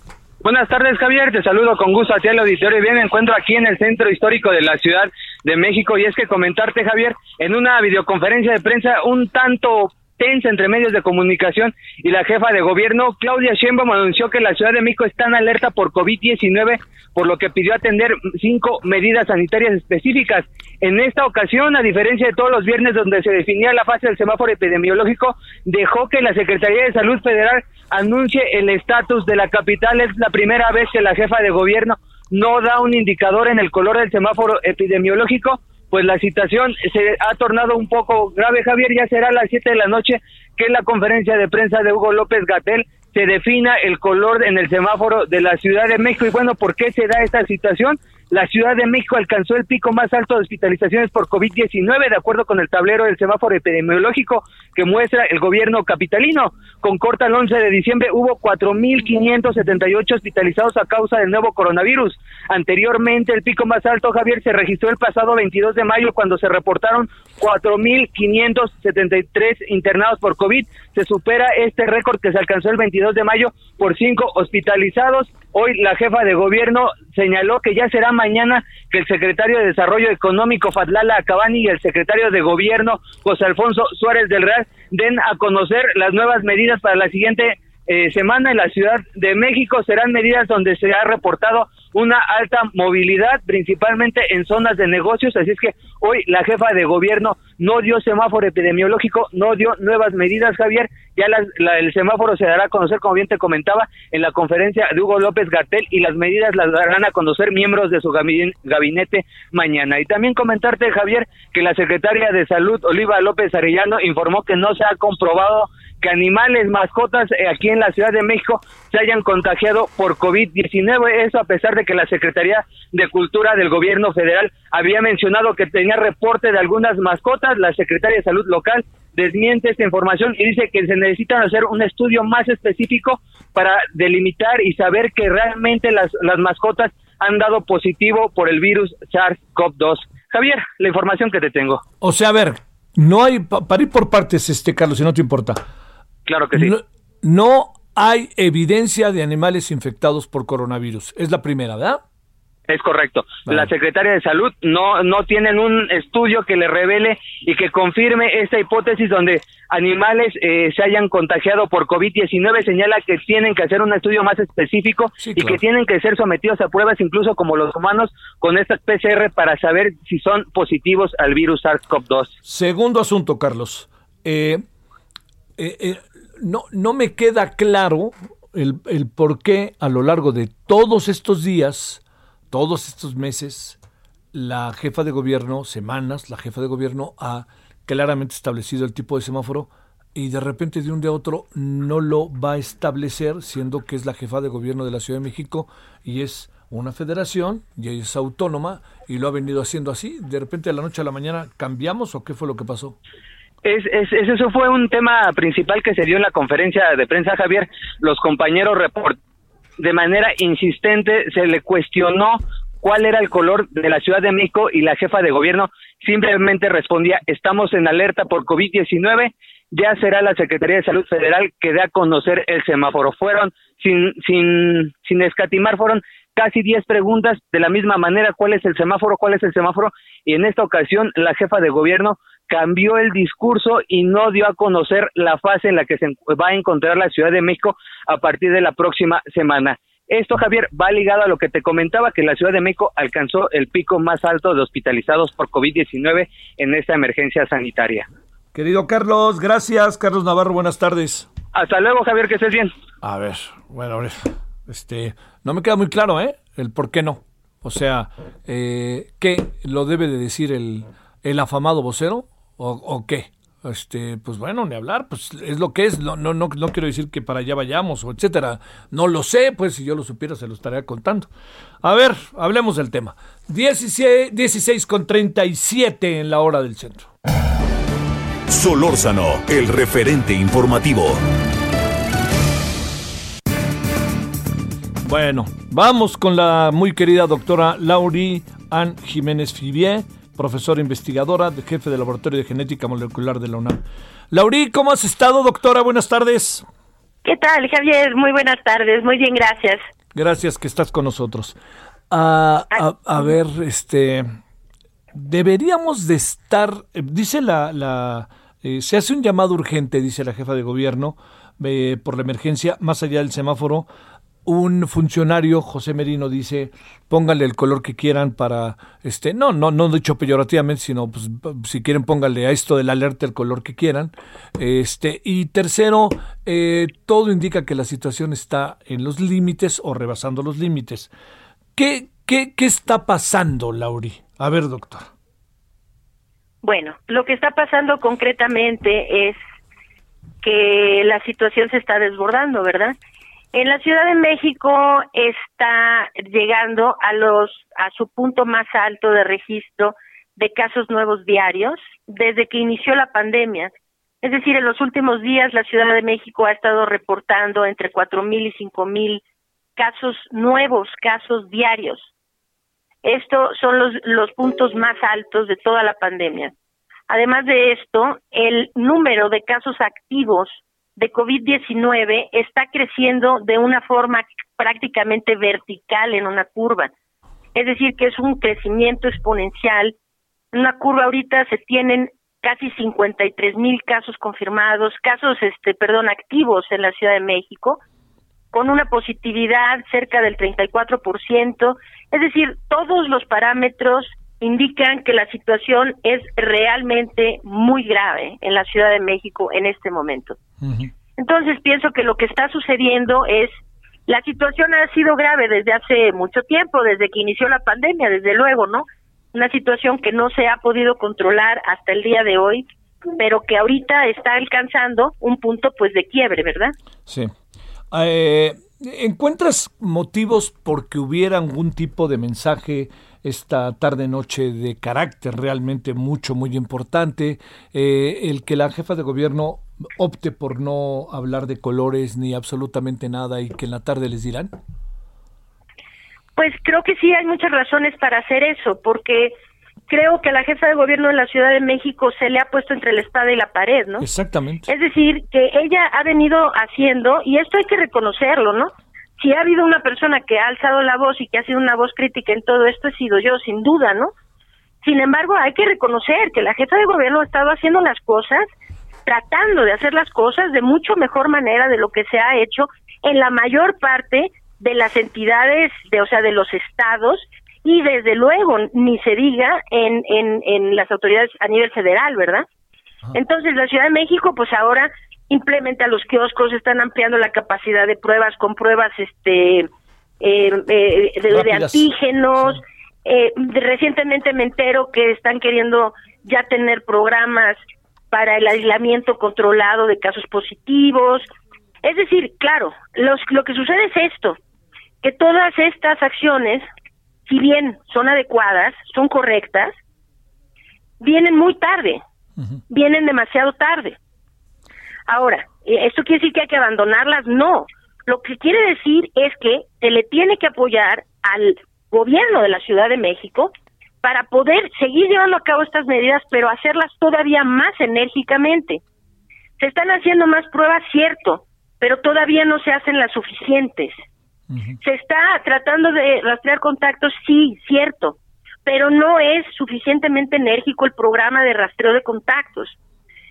Buenas tardes, Javier. Te saludo con gusto hacia el auditorio. y Bien, me encuentro aquí en el centro histórico de la Ciudad de México. Y es que comentarte, Javier, en una videoconferencia de prensa un tanto tensa entre medios de comunicación y la jefa de gobierno, Claudia Sheinbaum, anunció que la Ciudad de México está en alerta por COVID-19, por lo que pidió atender cinco medidas sanitarias específicas. En esta ocasión, a diferencia de todos los viernes donde se definía la fase del semáforo epidemiológico, dejó que la Secretaría de Salud Federal anuncie el estatus de la capital. Es la primera vez que la jefa de gobierno no da un indicador en el color del semáforo epidemiológico pues la situación se ha tornado un poco grave, Javier, ya será a las 7 de la noche que en la conferencia de prensa de Hugo López Gatel se defina el color en el semáforo de la Ciudad de México. Y bueno, ¿por qué se da esta situación? La Ciudad de México alcanzó el pico más alto de hospitalizaciones por COVID-19, de acuerdo con el tablero del semáforo epidemiológico que muestra el gobierno capitalino. Con corta el 11 de diciembre hubo 4.578 hospitalizados a causa del nuevo coronavirus. Anteriormente, el pico más alto, Javier, se registró el pasado 22 de mayo cuando se reportaron 4.573 internados por COVID. Se supera este récord que se alcanzó el 22 de mayo por cinco hospitalizados Hoy la jefa de gobierno señaló que ya será mañana que el secretario de Desarrollo Económico Fatlala Acabani y el secretario de Gobierno José Alfonso Suárez del Real den a conocer las nuevas medidas para la siguiente eh, semana en la Ciudad de México. Serán medidas donde se ha reportado una alta movilidad, principalmente en zonas de negocios. Así es que hoy la jefa de gobierno no dio semáforo epidemiológico, no dio nuevas medidas, Javier. Ya el semáforo se dará a conocer, como bien te comentaba, en la conferencia de Hugo López Gatel y las medidas las darán a conocer miembros de su gabinete mañana. Y también comentarte, Javier, que la secretaria de Salud, Oliva López Arellano, informó que no se ha comprobado que animales, mascotas eh, aquí en la Ciudad de México se hayan contagiado por COVID-19. Eso a pesar de que la Secretaría de Cultura del Gobierno Federal había mencionado que tenía reporte de algunas mascotas. La Secretaría de Salud local desmiente esta información y dice que se necesita hacer un estudio más específico para delimitar y saber que realmente las, las mascotas han dado positivo por el virus SARS-CoV-2. Javier, la información que te tengo. O sea, a ver, no hay, para ir por partes, este Carlos, si no te importa. Claro que sí. No, hay evidencia de animales infectados por coronavirus. Es la primera, ¿verdad? Es correcto. La Secretaria de Salud no, no tienen un estudio que le revele y que confirme esta hipótesis donde animales eh, se hayan contagiado por COVID-19. Señala que tienen que hacer un estudio más específico y que tienen que ser sometidos a pruebas incluso como los humanos con esta PCR para saber si son positivos al virus SARS-CoV-2. Segundo asunto, Carlos. eh, eh, eh no, no me queda claro el, el por qué a lo largo de todos estos días, todos estos meses, la jefa de gobierno, semanas, la jefa de gobierno ha claramente establecido el tipo de semáforo y de repente de un día a otro no lo va a establecer, siendo que es la jefa de gobierno de la Ciudad de México y es una federación y es autónoma y lo ha venido haciendo así. De repente de la noche a la mañana cambiamos o qué fue lo que pasó? Es, es, eso fue un tema principal que se dio en la conferencia de prensa, Javier. Los compañeros report de manera insistente se le cuestionó cuál era el color de la Ciudad de México y la jefa de gobierno simplemente respondía, estamos en alerta por COVID-19, ya será la Secretaría de Salud Federal que dé a conocer el semáforo. Fueron, sin, sin, sin escatimar, fueron casi 10 preguntas de la misma manera, ¿cuál es el semáforo? ¿Cuál es el semáforo? Y en esta ocasión la jefa de gobierno cambió el discurso y no dio a conocer la fase en la que se va a encontrar la Ciudad de México a partir de la próxima semana. Esto, Javier, va ligado a lo que te comentaba, que la Ciudad de México alcanzó el pico más alto de hospitalizados por COVID-19 en esta emergencia sanitaria. Querido Carlos, gracias. Carlos Navarro, buenas tardes. Hasta luego, Javier, que estés bien. A ver, bueno, este, no me queda muy claro, ¿eh? El por qué no. O sea, eh, ¿qué lo debe de decir el, el afamado vocero? o, qué? Este, pues bueno, ni hablar, pues es lo que es, no, no, no, no quiero decir que para allá vayamos o etcétera, no lo sé, pues si yo lo supiera se lo estaría contando. A ver, hablemos del tema. 16, 16 con 37 en la hora del centro. Solórzano, el referente informativo. Bueno, vamos con la muy querida doctora Lauri Ann Jiménez Fibier profesora investigadora, de jefe del Laboratorio de Genética Molecular de la UNAM. Laurí, ¿cómo has estado, doctora? Buenas tardes. ¿Qué tal, Javier? Muy buenas tardes, muy bien, gracias. Gracias que estás con nosotros. a, ver, este, deberíamos de estar, eh, dice la, la eh, se hace un llamado urgente, dice la jefa de gobierno, eh, por la emergencia, más allá del semáforo, un funcionario, José Merino, dice, póngale el color que quieran para, este, no, no, no dicho peyorativamente, sino pues, si quieren póngale a esto del alerta el color que quieran. Este, y tercero, eh, todo indica que la situación está en los límites o rebasando los límites. ¿Qué, qué, qué está pasando, Lauri? A ver, doctor. Bueno, lo que está pasando concretamente es que la situación se está desbordando, ¿verdad? En la Ciudad de México está llegando a los a su punto más alto de registro de casos nuevos diarios desde que inició la pandemia. Es decir, en los últimos días la Ciudad de México ha estado reportando entre cuatro mil y cinco mil casos nuevos, casos diarios. Estos son los, los puntos más altos de toda la pandemia. Además de esto, el número de casos activos de COVID-19 está creciendo de una forma prácticamente vertical en una curva. Es decir, que es un crecimiento exponencial. En una curva ahorita se tienen casi 53 mil casos confirmados, casos, este, perdón, activos en la Ciudad de México, con una positividad cerca del 34%. Es decir, todos los parámetros indican que la situación es realmente muy grave en la Ciudad de México en este momento. Entonces pienso que lo que está sucediendo es la situación ha sido grave desde hace mucho tiempo, desde que inició la pandemia, desde luego, ¿no? Una situación que no se ha podido controlar hasta el día de hoy, pero que ahorita está alcanzando un punto pues de quiebre, ¿verdad? Sí. Eh, ¿Encuentras motivos porque hubiera algún tipo de mensaje esta tarde-noche de carácter realmente mucho, muy importante? Eh, el que la jefa de gobierno opte por no hablar de colores ni absolutamente nada y que en la tarde les dirán? Pues creo que sí hay muchas razones para hacer eso, porque creo que a la jefa de gobierno de la Ciudad de México se le ha puesto entre la espada y la pared, ¿no? Exactamente. Es decir, que ella ha venido haciendo, y esto hay que reconocerlo, ¿no? Si ha habido una persona que ha alzado la voz y que ha sido una voz crítica en todo esto, he sido yo, sin duda, ¿no? Sin embargo, hay que reconocer que la jefa de gobierno ha estado haciendo las cosas tratando de hacer las cosas de mucho mejor manera de lo que se ha hecho en la mayor parte de las entidades, de, o sea, de los estados y desde luego ni se diga en, en, en las autoridades a nivel federal, ¿verdad? Entonces la Ciudad de México pues ahora implementa los kioscos, están ampliando la capacidad de pruebas con pruebas este eh, eh, de, antígenos. Eh, recientemente me entero que están queriendo ya tener programas para el aislamiento controlado de casos positivos. Es decir, claro, los, lo que sucede es esto, que todas estas acciones, si bien son adecuadas, son correctas, vienen muy tarde, vienen demasiado tarde. Ahora, ¿esto quiere decir que hay que abandonarlas? No. Lo que quiere decir es que se le tiene que apoyar al gobierno de la Ciudad de México para poder seguir llevando a cabo estas medidas, pero hacerlas todavía más enérgicamente. Se están haciendo más pruebas, cierto, pero todavía no se hacen las suficientes. Se está tratando de rastrear contactos, sí, cierto, pero no es suficientemente enérgico el programa de rastreo de contactos.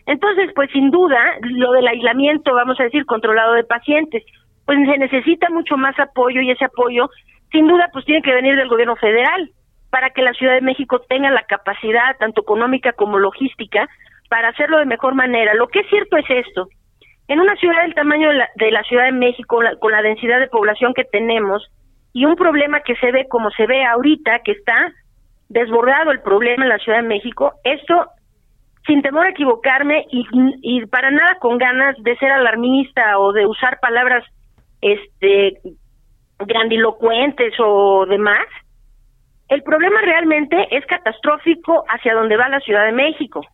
Entonces, pues sin duda, lo del aislamiento, vamos a decir, controlado de pacientes, pues se necesita mucho más apoyo y ese apoyo, sin duda, pues tiene que venir del gobierno federal para que la Ciudad de México tenga la capacidad, tanto económica como logística, para hacerlo de mejor manera. Lo que es cierto es esto. En una ciudad del tamaño de la, Ciudad de México, con la densidad de población que tenemos, y un problema que se ve como se ve ahorita, que está desbordado el problema en la Ciudad de México, esto, sin temor a equivocarme y, y para nada con ganas de ser alarmista o de usar palabras este grandilocuentes o demás, el problema realmente es catastrófico hacia donde va la Ciudad de México.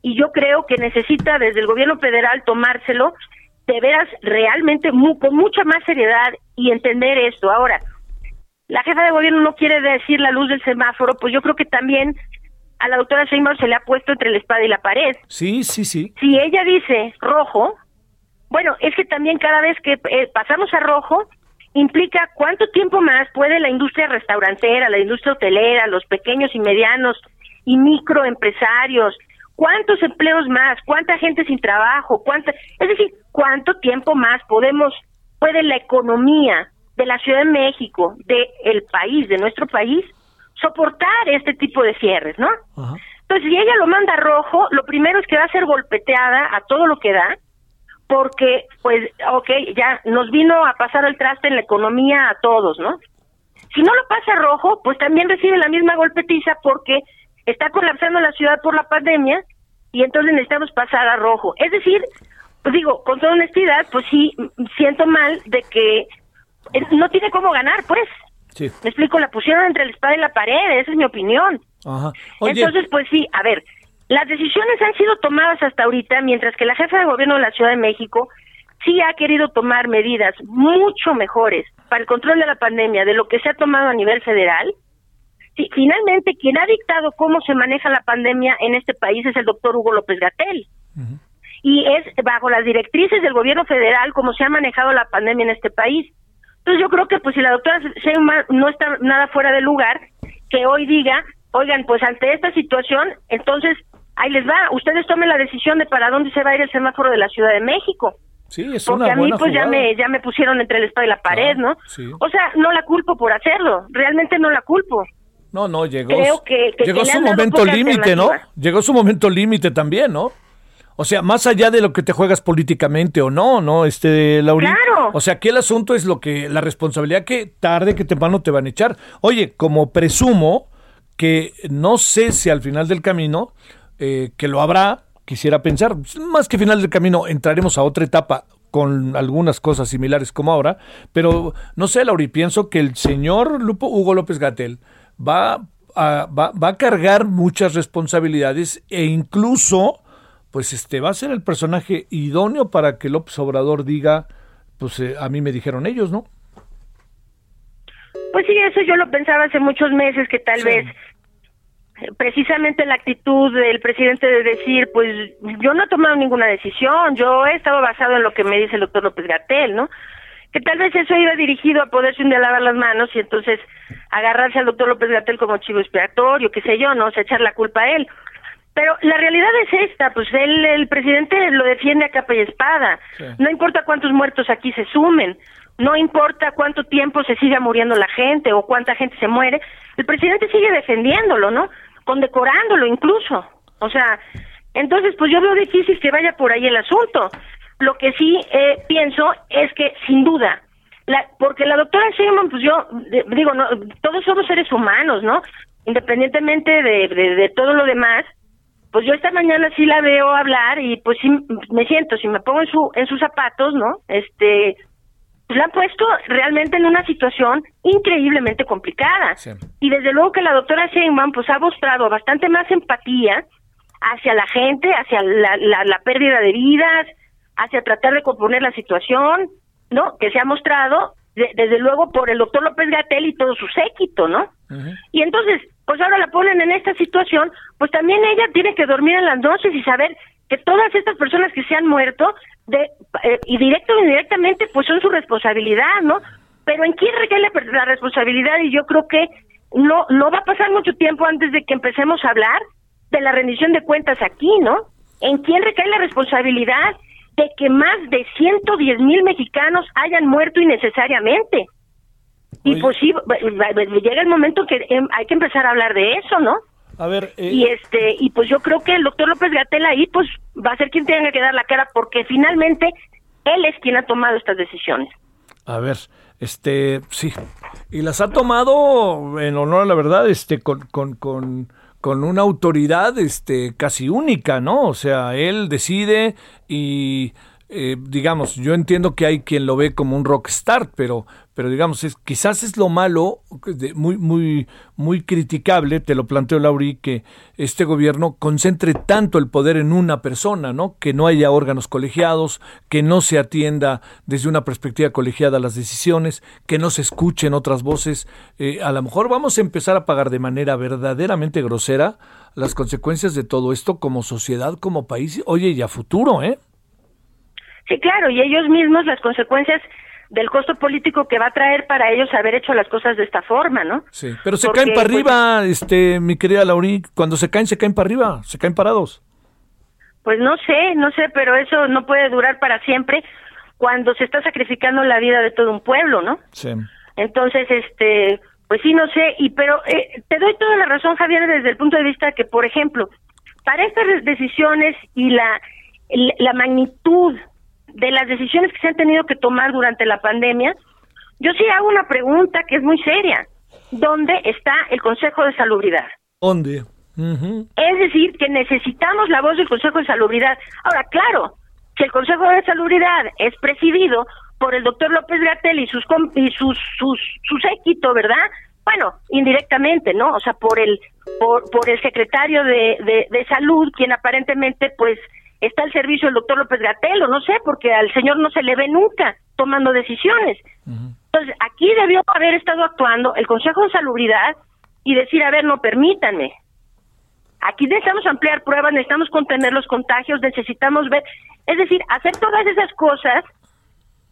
Y yo creo que necesita desde el gobierno federal tomárselo de veras realmente con mucha más seriedad y entender esto. Ahora, la jefa de gobierno no quiere decir la luz del semáforo, pues yo creo que también a la doctora Seymour se le ha puesto entre la espada y la pared. Sí, sí, sí. Si ella dice rojo, bueno, es que también cada vez que eh, pasamos a rojo, implica cuánto tiempo más puede la industria restaurantera, la industria hotelera, los pequeños y medianos y microempresarios, cuántos empleos más, cuánta gente sin trabajo, cuánta, es decir, cuánto tiempo más podemos puede la economía de la Ciudad de México, de el país, de nuestro país, soportar este tipo de cierres, ¿no? Entonces, si ella lo manda rojo, lo primero es que va a ser golpeteada a todo lo que da, porque, pues, ok, ya nos vino a pasar el traste en la economía a todos, ¿no? Si no lo pasa rojo, pues también recibe la misma golpetiza porque está colapsando la ciudad por la pandemia y entonces necesitamos pasar a rojo. Es decir, pues digo, con toda honestidad, pues sí, siento mal de que no tiene cómo ganar, pues. Sí. Me explico, la pusieron entre la espada y la pared, esa es mi opinión. Ajá. Entonces, pues sí, a ver, las decisiones han sido tomadas hasta ahorita, mientras que la jefa de gobierno de la Ciudad de México sí ha querido tomar medidas mucho mejores para el control de la pandemia de lo que se ha tomado a nivel federal. Sí, finalmente, quien ha dictado cómo se maneja la pandemia en este país es el doctor Hugo López Gatel. y es bajo las directrices del gobierno federal como se ha manejado la pandemia en este país. Entonces yo creo que pues si la doctora Sheinbaum no está nada fuera de lugar, que hoy diga, oigan, pues ante esta situación, entonces ahí les va, ustedes tomen la decisión de para dónde se va a ir el semáforo de la Ciudad de México. Sí, es Porque una a mí buena pues ya me ya me pusieron entre el espada y la pared, ¿no? sí. O sea, no la culpo por hacerlo, realmente no la culpo. No, no, llegó, Creo que- que- llegó que su momento límite, ¿no? Llegó su momento límite también, ¿no? O sea, más allá de lo que te juegas políticamente o no, ¿no? Este, Laurín. Claro. O sea, aquí el asunto es lo que, la responsabilidad que tarde que temprano te van a echar. Oye, como presumo que no sé si al final del camino, eh, que lo habrá, quisiera pensar, más que final del camino, entraremos a otra etapa con algunas cosas similares como ahora, pero no sé, Lauri, pienso que el señor Lupo Hugo López Gatel va a, va, va a cargar muchas responsabilidades e incluso, pues este, va a ser el personaje idóneo para que López Obrador diga, pues eh, a mí me dijeron ellos, ¿no? Pues sí, eso yo lo pensaba hace muchos meses que tal Sí. vez precisamente la actitud del presidente de decir, pues yo no he tomado ninguna decisión, yo he estado basado en lo que me dice el doctor López Gatel, ¿no? Que tal vez eso iba dirigido a poderse un día lavar las manos y entonces agarrarse al doctor López Gatel como chivo expiatorio, qué sé yo, ¿no? O sea, echar la culpa a él. Pero la realidad es esta, pues él, el presidente lo defiende a capa y espada. Sí. No importa cuántos muertos aquí se sumen, no importa cuánto tiempo se siga muriendo la gente o cuánta gente se muere, el presidente sigue defendiéndolo, ¿no? Condecorándolo incluso. O sea, entonces pues yo veo difícil que vaya por ahí el asunto. Lo que sí eh, pienso es que sin duda, la, porque la doctora Sheinbaum, pues yo de- digo, no, todos somos seres humanos, ¿no? Independientemente de, de, de todo lo demás, pues yo esta mañana sí la veo hablar y pues sí me siento, si me pongo en su en sus zapatos, ¿no? Este pues la han puesto realmente en una situación increíblemente complicada. Sí. Y desde luego que la doctora Sheinbaum pues ha mostrado bastante más empatía hacia la gente, hacia la, la, la pérdida de vidas, hacia tratar de componer la situación, ¿no? Que se ha mostrado de- desde luego por el doctor López Gatel y todo su séquito, ¿no? Y entonces, pues ahora la ponen en esta situación, pues también ella tiene que dormir en las noches y saber que todas estas personas que se han muerto, de, eh, y directo o indirectamente, pues son su responsabilidad, ¿no? Pero ¿en quién recae la, la responsabilidad? Y yo creo que no, no va a pasar mucho tiempo antes de que empecemos a hablar de la rendición de cuentas aquí, ¿no? ¿En quién recae la responsabilidad de que más de 110 mil mexicanos hayan muerto innecesariamente? Y pues sí, llega el momento que em, hay que empezar a hablar de eso, ¿no? A ver, eh, Y este y pues yo creo que el doctor López Gatel ahí pues va a ser quien tenga que dar la cara porque finalmente él es quien ha tomado estas decisiones. A ver, este, sí. Y las ha tomado, en honor a la verdad, este, con, con, con, con una autoridad, este, casi única, ¿no? O sea, él decide y, eh, digamos, yo entiendo que hay quien lo ve como un rockstar, pero, pero digamos, es, quizás es lo malo, muy, muy, muy criticable, te lo planteo, Lauri, que este gobierno concentre tanto el poder en una persona, ¿no? Que no haya órganos colegiados, que no se atienda desde una perspectiva colegiada las decisiones, que no se escuchen otras voces. Eh, a lo mejor vamos a empezar a pagar de manera verdaderamente grosera las consecuencias de todo esto como sociedad, como país, oye, y a futuro, ¿eh? Sí, claro, y ellos mismos las consecuencias del costo político que va a traer para ellos haber hecho las cosas de esta forma, ¿no? Sí, pero se Porque, caen para pues, arriba, este, mi querida Lauri, cuando se caen, se caen para arriba, se caen parados. Pues no sé, no sé, pero eso no puede durar para siempre cuando se está sacrificando la vida de todo un pueblo, ¿no? Sí. Entonces, este, pues sí, no sé, y pero eh, te doy toda la razón, Javier, desde el punto de vista que, por ejemplo, para estas decisiones y la, la magnitud de las decisiones que se han tenido que tomar durante la pandemia, yo sí hago una pregunta que es muy seria. ¿Dónde está el Consejo de Salubridad? ¿Dónde? Es decir, que necesitamos la voz del Consejo de Salubridad. Ahora, claro, si el Consejo de Salubridad es presidido por el doctor López Gatel y sus y sus sus su séquito, ¿verdad? Bueno, indirectamente, ¿no? O sea, por el por, por el secretario de, de, de salud, quien aparentemente, pues, está al servicio del doctor López Gatel, o no sé, porque al señor no se le ve nunca tomando decisiones. Entonces, aquí debió haber estado actuando el Consejo de Salubridad y decir, a ver, no permítanme, Aquí necesitamos ampliar pruebas, necesitamos contener los contagios, necesitamos ver Es decir, hacer todas esas cosas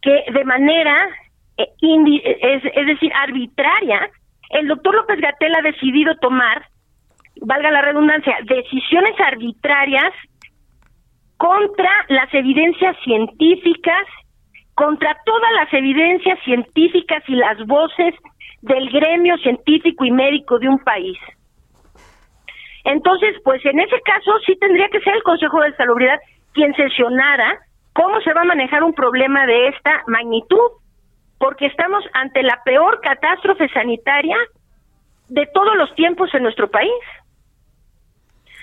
que de manera, eh, es, es decir, arbitraria, el doctor López Gatel ha decidido tomar, valga la redundancia, decisiones arbitrarias contra las evidencias científicas, contra todas las evidencias científicas y las voces del gremio científico y médico de un país. Entonces, pues en ese caso sí tendría que ser el Consejo de Salubridad quien sesionara cómo se va a manejar un problema de esta magnitud, porque estamos ante la peor catástrofe sanitaria de todos los tiempos en nuestro país.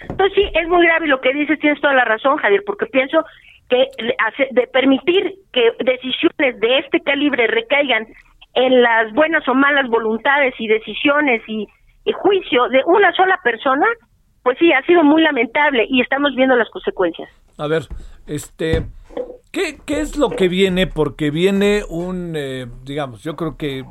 Entonces sí, es muy grave lo que dices, tienes toda la razón, Javier, porque pienso que de permitir que decisiones de este calibre recaigan en las buenas o malas voluntades y decisiones y, juicio de una sola persona, pues sí, ha sido muy lamentable y estamos viendo las consecuencias. A ver, este, ¿qué, qué es lo que viene? Porque viene un, eh, digamos, yo creo que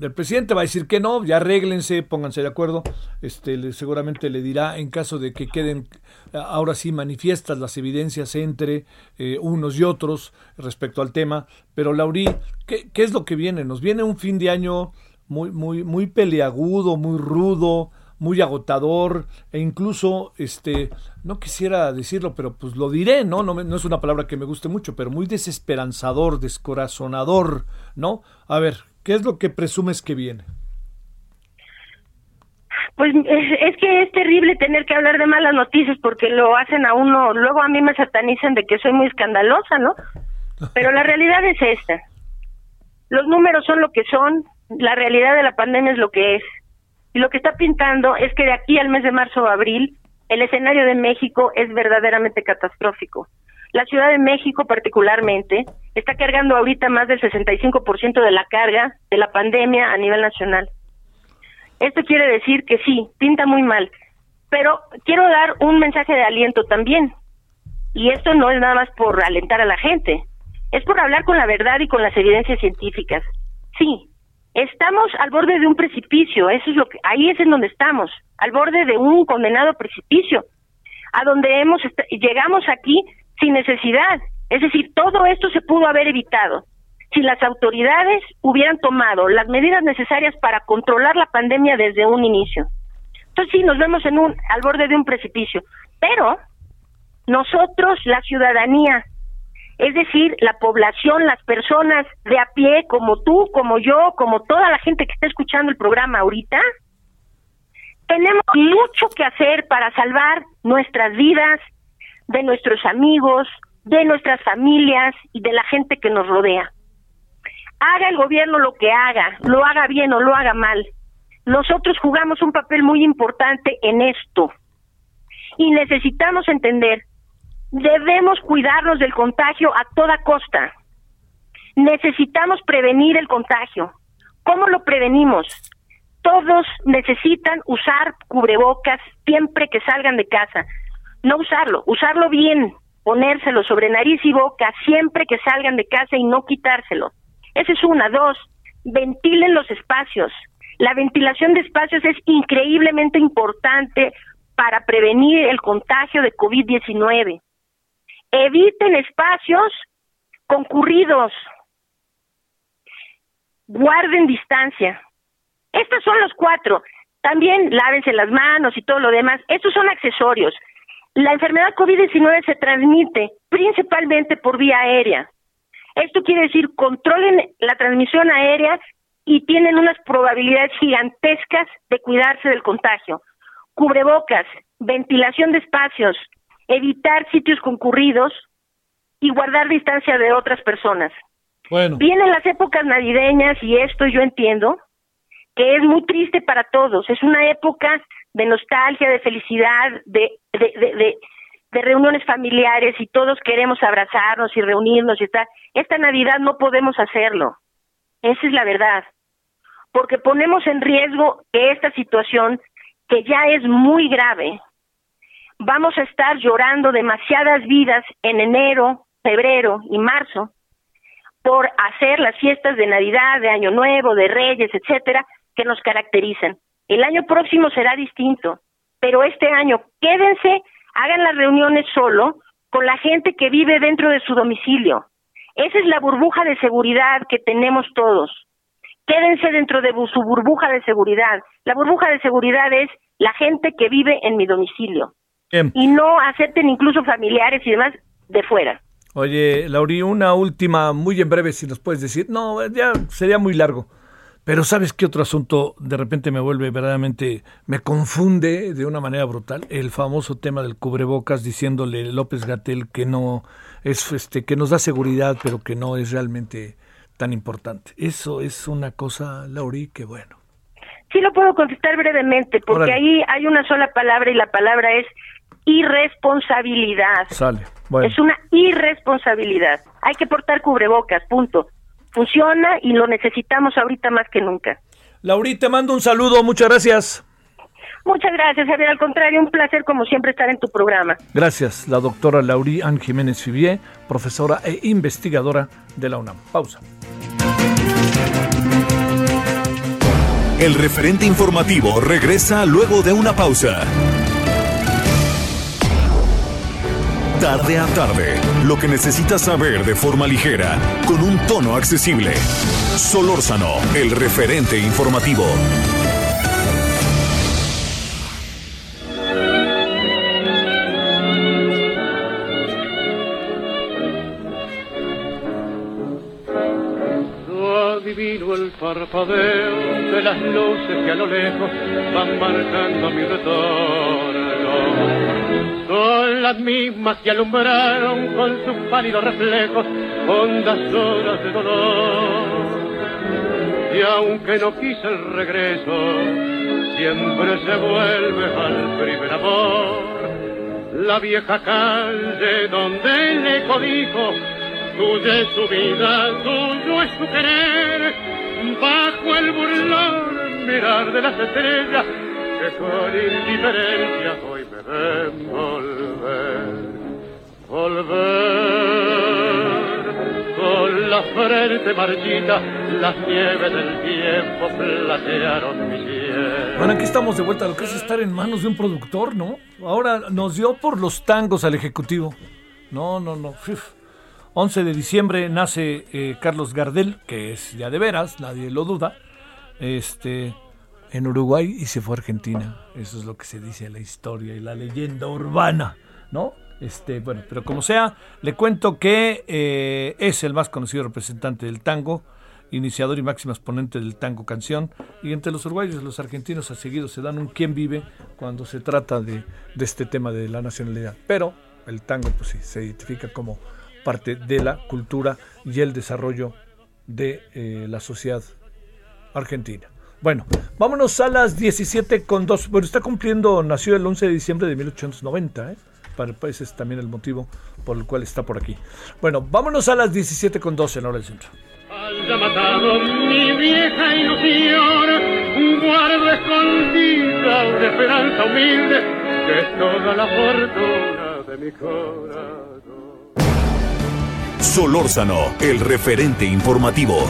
el presidente va a decir que no, ya arréglense, pónganse de acuerdo. Este, seguramente le dirá en caso de que queden ahora sí manifiestas las evidencias entre eh, unos y otros respecto al tema. Pero Laurí, ¿qué, ¿qué, es lo que viene? Nos viene un fin de año muy, muy, muy peleagudo, muy rudo, muy agotador e incluso, este, no quisiera decirlo, pero pues lo diré, ¿no? No, no es una palabra que me guste mucho, pero muy desesperanzador, descorazonador, ¿no? A ver, ¿Qué es lo que presumes que viene? Pues es que es terrible tener que hablar de malas noticias porque lo hacen a uno, luego a mí me satanizan de que soy muy escandalosa, ¿no? Pero la realidad es esta. Los números son lo que son, la realidad de la pandemia es lo que es. Y lo que está pintando es que de aquí al mes de marzo o abril, el escenario de México es verdaderamente catastrófico. La Ciudad de México particularmente está cargando ahorita más del 65% de la carga de la pandemia a nivel nacional. Esto quiere decir que sí, pinta muy mal, pero quiero dar un mensaje de aliento también. Y esto no es nada más por alentar a la gente, es por hablar con la verdad y con las evidencias científicas. Sí, estamos al borde de un precipicio, eso es lo que ahí es en donde estamos, al borde de un condenado precipicio, a donde hemos llegamos aquí sin necesidad. Es decir, todo esto se pudo haber evitado si las autoridades hubieran tomado las medidas necesarias para controlar la pandemia desde un inicio. Entonces sí, nos vemos en un al borde de un precipicio, pero nosotros, la ciudadanía, es decir, la población, las personas de a pie, como tú, como yo, como toda la gente que está escuchando el programa ahorita, tenemos mucho que hacer para salvar nuestras vidas, de nuestros amigos, de nuestras familias y de la gente que nos rodea. Haga el gobierno lo que haga, lo haga bien o lo haga mal. Nosotros jugamos un papel muy importante en esto. Y necesitamos entender, debemos cuidarnos del contagio a toda costa. Necesitamos prevenir el contagio. ¿Cómo lo prevenimos? Todos necesitan usar cubrebocas siempre que salgan de casa no usarlo, usarlo bien, ponérselo sobre nariz y boca siempre que salgan de casa y no quitárselo. Esa es una. Dos, ventilen los espacios. La ventilación de espacios es increíblemente importante para prevenir el contagio de COVID-19. Eviten espacios concurridos. Guarden distancia. Estos son los cuatro. También lávense las manos y todo lo demás. Estos son accesorios. La enfermedad COVID-19 se transmite principalmente por vía aérea. Esto quiere decir, controlen la transmisión aérea y tienen unas probabilidades gigantescas de cuidarse del contagio. Cubrebocas, ventilación de espacios, evitar sitios concurridos y guardar distancia de otras personas. Bueno. Vienen las épocas navideñas y esto yo entiendo que es muy triste para todos. Es una época de nostalgia, de felicidad, de, reuniones familiares y todos queremos abrazarnos y reunirnos y. Esta Navidad no podemos hacerlo. Esa es la verdad. Porque ponemos en riesgo que esta situación, que ya es muy grave, vamos a estar llorando demasiadas vidas en enero, febrero y marzo por hacer las fiestas de Navidad, de Año Nuevo, de Reyes, etcétera, que nos caracterizan. El año próximo será distinto, pero este año quédense, hagan las reuniones solo, con la gente que vive dentro de su domicilio. Esa es la burbuja de seguridad que tenemos todos. Quédense dentro de su burbuja de seguridad. La burbuja de seguridad es la gente que vive en mi domicilio. Y no acepten incluso familiares y demás de fuera. Oye, Lauri, una última, muy en breve, si nos puedes decir. No, ya sería muy largo. Pero ¿sabes qué otro asunto de repente me vuelve verdaderamente, me confunde de una manera brutal? El famoso tema del cubrebocas diciéndole López Gatel que no es este que nos da seguridad, pero que no es realmente tan importante. Eso es una cosa, Lauri, que bueno. Sí lo puedo contestar brevemente, porque ahí hay una sola palabra y la palabra es irresponsabilidad. Sale. Es una irresponsabilidad. Hay que portar cubrebocas, punto. Funciona y lo necesitamos ahorita más que nunca. Lauri, te mando un saludo, muchas gracias. Muchas gracias, Javier. Al contrario, un placer como siempre estar en tu programa. Gracias, la doctora Lauri Ann Jiménez Fibier, profesora e investigadora de la UNAM. Pausa. El referente informativo regresa luego de una pausa. Tarde a tarde, lo que necesitas saber de forma ligera, con un tono accesible. Solórzano, el referente informativo. adivino el parpadeo de las luces que a lo lejos van marcando mi retorno. Son las mismas que alumbraron con sus pálidos reflejos hondas horas de dolor. Y aunque no quise el regreso, siempre se vuelve al primer amor. La vieja calle donde le codijo Tuya es su vida, tuyo es su querer, bajo el burlón mirar de las estrellas que con indiferencia ven volver, volver. Con la frente marchita, las nieves del tiempo platearon mi cielo. Bueno, aquí estamos de vuelta lo que es estar en manos de un productor, ¿no? Ahora nos dio por los tangos al ejecutivo. No, no, no. 11 de diciembre nace eh, Carlos Gardel, que es ya de veras, nadie lo duda, este, en Uruguay y se fue a Argentina. Eso es lo que se dice en la historia y la leyenda urbana, ¿no? Este, bueno, pero como sea, le cuento que eh, es el más conocido representante del tango, iniciador y máximo exponente del tango canción, y entre los uruguayos y los argentinos a seguido se dan un quién vive cuando se trata de, este tema de la nacionalidad. Pero el tango, pues sí, se identifica como parte de la cultura y el desarrollo de eh, la sociedad argentina. Bueno, vámonos a las 17 con 2. Bueno, está cumpliendo, nació el 11 de diciembre de 1890, ¿eh? Para, ese es también el motivo por el cual está por aquí. Bueno, vámonos a las 17 con 2 en hora del centro. Haya matado mi vieja ilusión, guardo escondida una esperanza humilde, que es toda la fortuna de mi corazón. Solórzano, el referente informativo.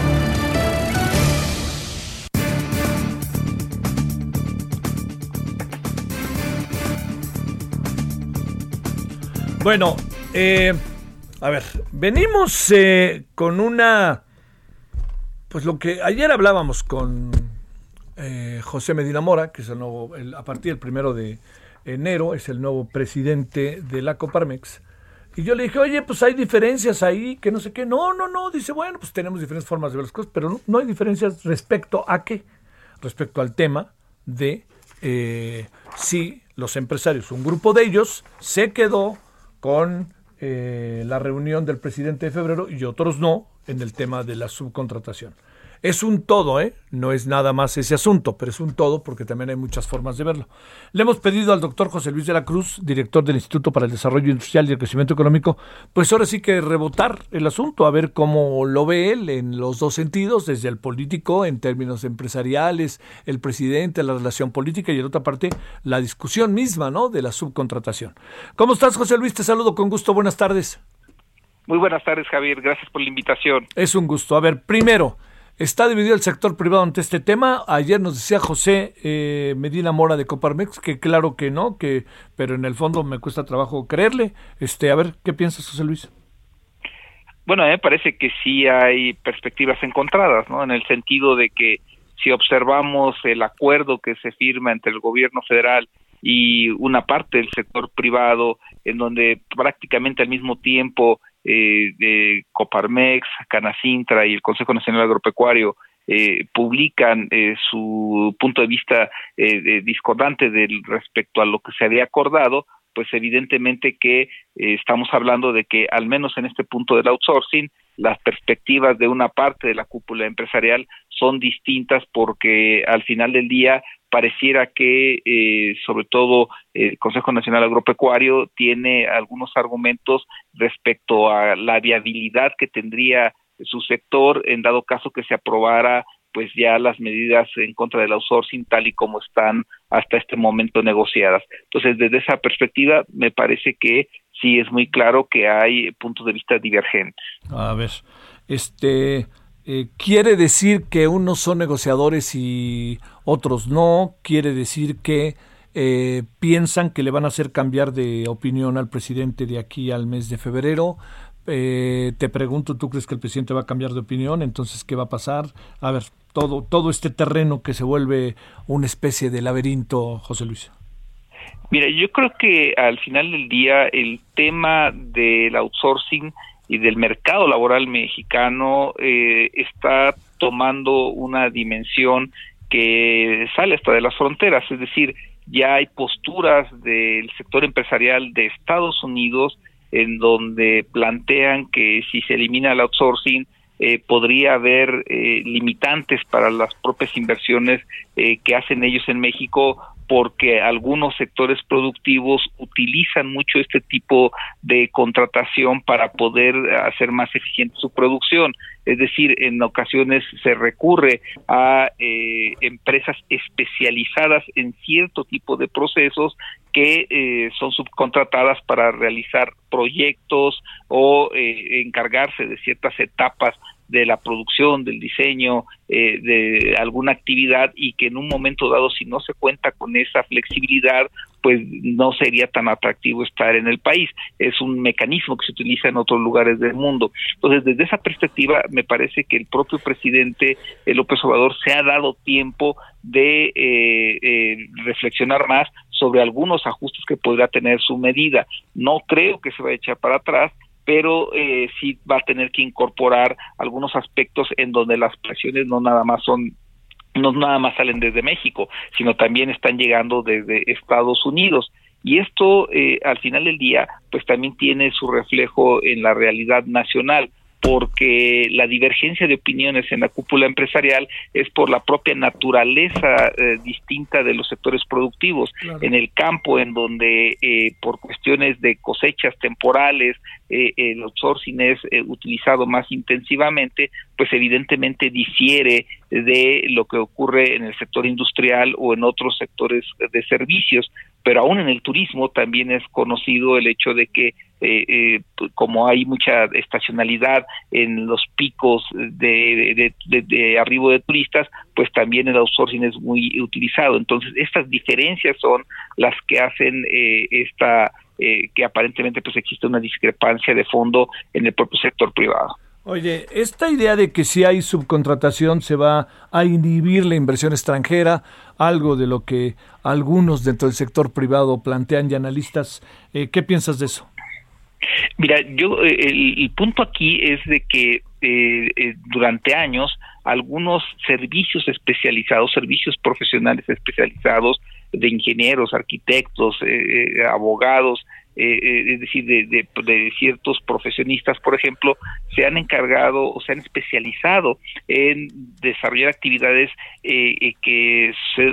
Bueno, eh, a ver, venimos eh, con una, pues lo que ayer hablábamos con eh, José Medina Mora, que es el nuevo, a partir del primero de enero, es el nuevo presidente de la Coparmex. Y yo le dije, oye, pues hay diferencias ahí, que no sé qué. No, no, no. Dice, bueno, pues tenemos diferentes formas de ver las cosas, pero no, hay diferencias respecto a qué. Respecto al tema de eh, si los empresarios, un grupo de ellos, se quedó con eh, la reunión del presidente de febrero y otros no en el tema de la subcontratación. Es un todo, ¿eh? No es nada más ese asunto, pero es un todo porque también hay muchas formas de verlo. Le hemos pedido al doctor José Luis de la Cruz, director del Instituto para el Desarrollo Industrial y el Crecimiento Económico, pues ahora sí que rebotar el asunto, a ver cómo lo ve él en los dos sentidos, desde el político, en términos empresariales, el presidente, la relación política y en otra parte la discusión misma, ¿no? De la subcontratación. ¿Cómo estás, José Luis? Te saludo con gusto. Buenas tardes. Muy buenas tardes, Javier. Gracias por la invitación. Es un gusto. A ver, primero, Está dividido el sector privado ante este tema. Ayer nos decía José eh, Medina Mora de Coparmex que claro que no, que pero en el fondo me cuesta trabajo creerle. Este, a ver, ¿qué piensas, José Luis? Bueno, a mí me parece que sí hay perspectivas encontradas, ¿no? En el sentido de que si observamos el acuerdo que se firma entre el gobierno federal y una parte del sector privado, en donde prácticamente al mismo tiempo eh, de Coparmex, Canacintra y el Consejo Nacional Agropecuario eh, publican eh, su punto de vista eh, discordante del respecto a lo que se había acordado, pues evidentemente que eh, estamos hablando de que al menos en este punto del outsourcing las perspectivas de una parte de la cúpula empresarial son distintas porque al final del día pareciera que eh, sobre todo el Consejo Nacional Agropecuario tiene algunos argumentos respecto a la viabilidad que tendría su sector en dado caso que se aprobara pues ya las medidas en contra del outsourcing tal y como están hasta este momento negociadas. Entonces, desde esa perspectiva, me parece que sí es muy claro que hay puntos de vista divergentes. A ver, este eh, quiere decir que unos son negociadores y otros no, quiere decir que eh, piensan que le van a hacer cambiar de opinión al presidente de aquí al mes de febrero. Eh, te pregunto, ¿tú crees que el presidente va a cambiar de opinión? Entonces, ¿qué va a pasar? A ver, todo, todo este terreno que se vuelve una especie de laberinto, José Luis? Mira, yo creo que al final del día el tema del outsourcing y del mercado laboral mexicano eh, está tomando una dimensión que sale hasta de las fronteras, es decir, ya hay posturas del sector empresarial de Estados Unidos en donde plantean que si se elimina el outsourcing, eh, podría haber eh, limitantes para las propias inversiones eh, que hacen ellos en México porque algunos sectores productivos utilizan mucho este tipo de contratación para poder hacer más eficiente su producción. Es decir, en ocasiones se recurre a eh, empresas especializadas en cierto tipo de procesos que eh, son subcontratadas para realizar proyectos o eh, encargarse de ciertas etapas de la producción, del diseño, eh, de alguna actividad y que en un momento dado, si no se cuenta con esa flexibilidad, pues no sería tan atractivo estar en el país. Es un mecanismo que se utiliza en otros lugares del mundo. Entonces, desde esa perspectiva, me parece que el propio presidente López Obrador se ha dado tiempo de eh, eh, reflexionar más sobre algunos ajustes que podrá tener su medida. No creo que se vaya a echar para atrás, pero eh, sí va a tener que incorporar algunos aspectos en donde las presiones no nada más son no nada más salen desde México, sino también están llegando desde Estados Unidos. Y esto, eh, al final del día, pues también tiene su reflejo en la realidad nacional porque la divergencia de opiniones en la cúpula empresarial es por la propia naturaleza eh, distinta de los sectores productivos. En el campo, en donde eh, por cuestiones de cosechas temporales eh, el outsourcing es utilizado más intensivamente, pues evidentemente difiere de lo que ocurre en el sector industrial o en otros sectores de servicios pero aún en el turismo también es conocido el hecho de que eh, eh, como hay mucha estacionalidad en los picos de, arribo de turistas, pues también el outsourcing es muy utilizado. Entonces, estas diferencias son las que hacen eh, esta que aparentemente pues existe una discrepancia de fondo en el propio sector privado. Oye, esta idea de que si hay subcontratación se va a inhibir la inversión extranjera, algo de lo que algunos dentro del sector privado plantean y analistas, eh, ¿qué piensas de eso? Mira, yo eh, el, punto aquí es de que eh, durante años algunos servicios especializados, servicios profesionales especializados de ingenieros, arquitectos, abogados, eh, eh, es decir, de, de, ciertos profesionistas, por ejemplo, se han encargado o se han especializado en desarrollar actividades eh, que,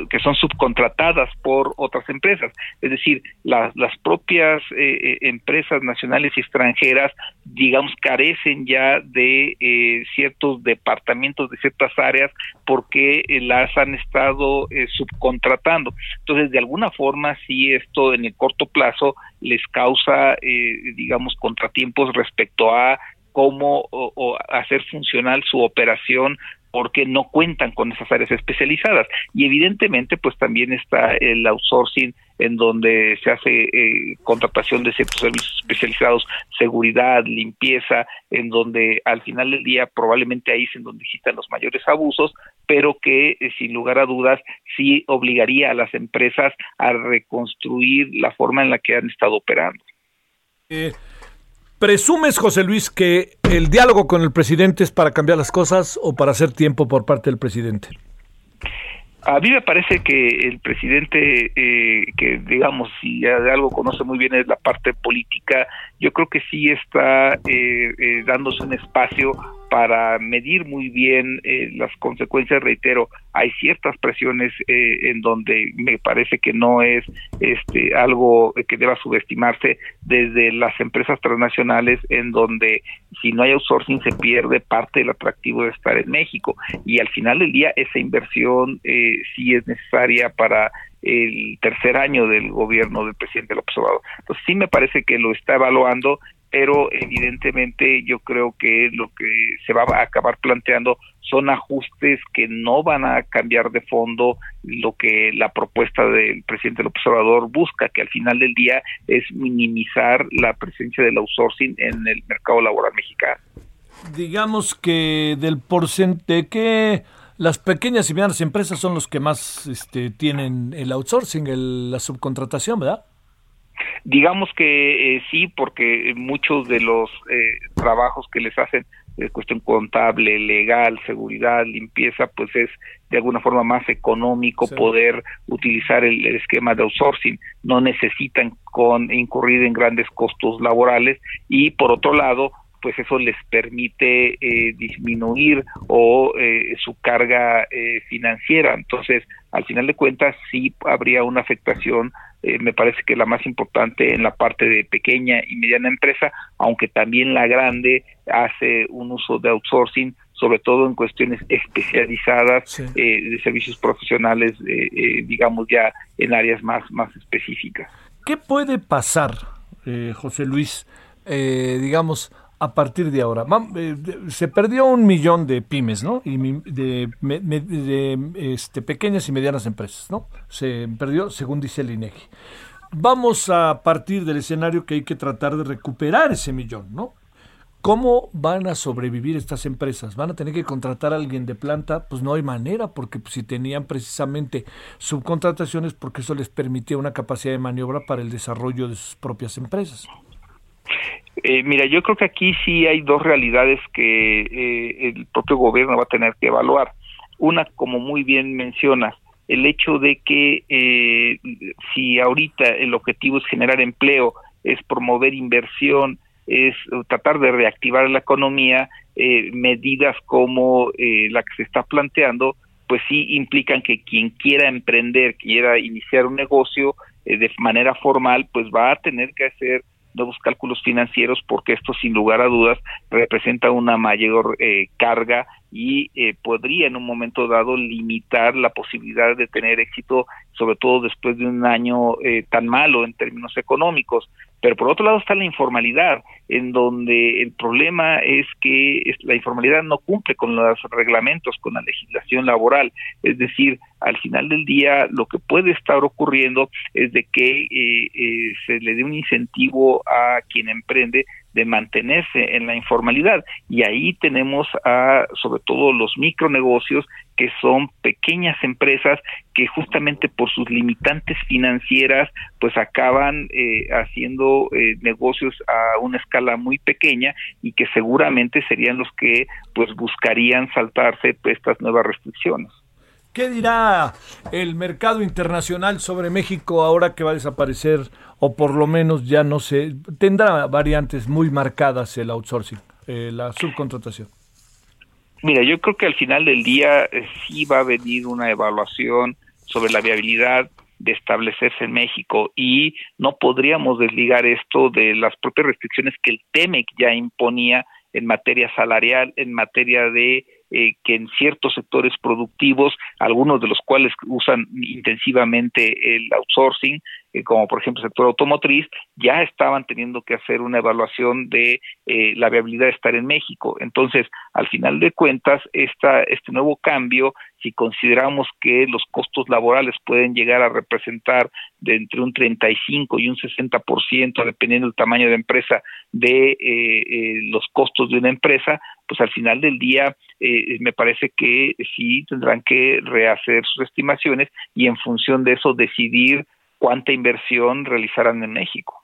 que son subcontratadas por otras empresas. Es decir, las propias empresas nacionales y extranjeras, digamos, carecen ya de ciertos departamentos, de ciertas áreas, porque las han estado subcontratando. Entonces, de alguna forma, sí, esto en el corto plazo les causa, eh, digamos, contratiempos respecto a cómo o, hacer funcional su operación porque no cuentan con esas áreas especializadas. Y evidentemente, pues también está el outsourcing en donde se hace eh, contratación de ciertos servicios especializados, seguridad, limpieza, en donde al final del día probablemente ahí es en donde existan los mayores abusos, pero que eh, sin lugar a dudas sí obligaría a las empresas a reconstruir la forma en la que han estado operando. Eh, ¿Presumes, José Luis, que el diálogo con el presidente es para cambiar las cosas o para hacer tiempo por parte del presidente? A mí me parece que el presidente, eh, que digamos, si de algo conoce muy bien es la parte política, yo creo que sí está eh, eh, dándose un espacio para medir muy bien eh, las consecuencias, reitero, hay ciertas presiones eh, en donde me parece que no es este algo que deba subestimarse desde las empresas transnacionales en donde si no hay outsourcing se pierde parte del atractivo de estar en México. Y al final del día esa inversión eh, sí es necesaria para el tercer año del gobierno del presidente López Obrador. Entonces sí me parece que lo está evaluando pero evidentemente yo creo que lo que se va a acabar planteando son ajustes que no van a cambiar de fondo lo que la propuesta del presidente López Obrador busca, que al final del día es minimizar la presencia del outsourcing en el mercado laboral mexicano. Digamos que del porcentaje que las pequeñas y medianas empresas son los que más este, tienen el outsourcing, la subcontratación, ¿verdad? Digamos que eh, sí, porque muchos de los eh, trabajos que les hacen de cuestión contable, legal, seguridad, limpieza, pues es de alguna forma más económico poder utilizar el, esquema de outsourcing. No necesitan con incurrir en grandes costos laborales y por otro lado, pues eso les permite eh, disminuir o eh, su carga eh, financiera. Entonces, al final de cuentas, sí habría una afectación, me parece que la más importante en la parte de pequeña y mediana empresa, aunque también la grande hace un uso de outsourcing, sobre todo en cuestiones especializadas de servicios profesionales, digamos ya en áreas más, más específicas. ¿Qué puede pasar, José Luis? digamos, a partir de ahora? Eh, se perdió un millón de pymes, ¿no? Y de, este, pequeñas y medianas empresas, ¿no? Se perdió, según dice el INEGI. Vamos a partir del escenario que hay que tratar de recuperar ese millón, ¿no? ¿Cómo van a sobrevivir estas empresas? ¿Van a tener que contratar a alguien de planta? Pues no hay manera, porque si tenían precisamente subcontrataciones, porque eso les permitía una capacidad de maniobra para el desarrollo de sus propias empresas. Eh, mira, yo creo que aquí sí hay dos realidades que eh, el propio gobierno va a tener que evaluar. Una, como muy bien mencionas, el hecho de que eh, si ahorita el objetivo es generar empleo, es promover inversión, es tratar de reactivar la economía, medidas como la que se está planteando, pues sí implican que quien quiera emprender, quiera iniciar un negocio de manera formal, pues va a tener que hacer nuevos cálculos financieros porque esto sin lugar a dudas representa una mayor eh, carga y eh, podría en un momento dado limitar la posibilidad de tener éxito, sobre todo después de un año eh, tan malo en términos económicos. Pero por otro lado está la informalidad, en donde el problema es que la informalidad no cumple con los reglamentos, con la legislación laboral. Es decir, al final del día lo que puede estar ocurriendo es de que eh, eh, se le dé un incentivo a quien emprende de mantenerse en la informalidad y ahí tenemos a sobre todo los micronegocios que son pequeñas empresas que justamente por sus limitantes financieras pues acaban eh, haciendo eh, negocios a una escala muy pequeña y que seguramente serían los que pues buscarían saltarse estas nuevas restricciones. ¿Qué dirá el mercado internacional sobre México ahora que va a desaparecer o por lo menos ya no se tendrá variantes muy marcadas el outsourcing, eh, la subcontratación? Mira, yo creo que al final del día eh, sí va a venir una evaluación sobre la viabilidad de establecerse en México y no podríamos desligar esto de las propias restricciones que el TEMEC ya imponía en materia salarial, en materia de eh, que en ciertos sectores productivos, algunos de los cuales usan intensivamente el outsourcing, eh, como por ejemplo el sector automotriz, ya estaban teniendo que hacer una evaluación de eh, la viabilidad de estar en México. Entonces, al final de cuentas, esta, este nuevo cambio, si consideramos que los costos laborales pueden llegar a representar de entre un 35 y un 60%, dependiendo del tamaño de empresa, de eh, los costos de una empresa, pues al final del día me parece que sí tendrán que rehacer sus estimaciones y en función de eso decidir cuánta inversión realizarán en México.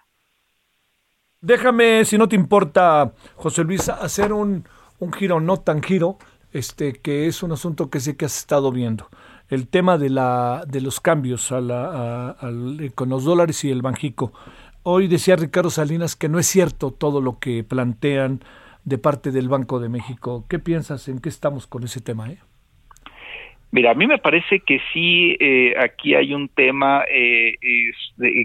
Déjame, si no te importa, José Luis, hacer un, un giro, no tan giro, este, que es un asunto que sé que has estado viendo. El tema de, la, de los cambios a la, con los dólares y el Banjico. Hoy decía Ricardo Salinas que no es cierto todo lo que plantean de parte del Banco de México. ¿Qué piensas? ¿En qué estamos con ese tema? Eh? Mira, a mí me parece que sí, eh, aquí hay un tema eh,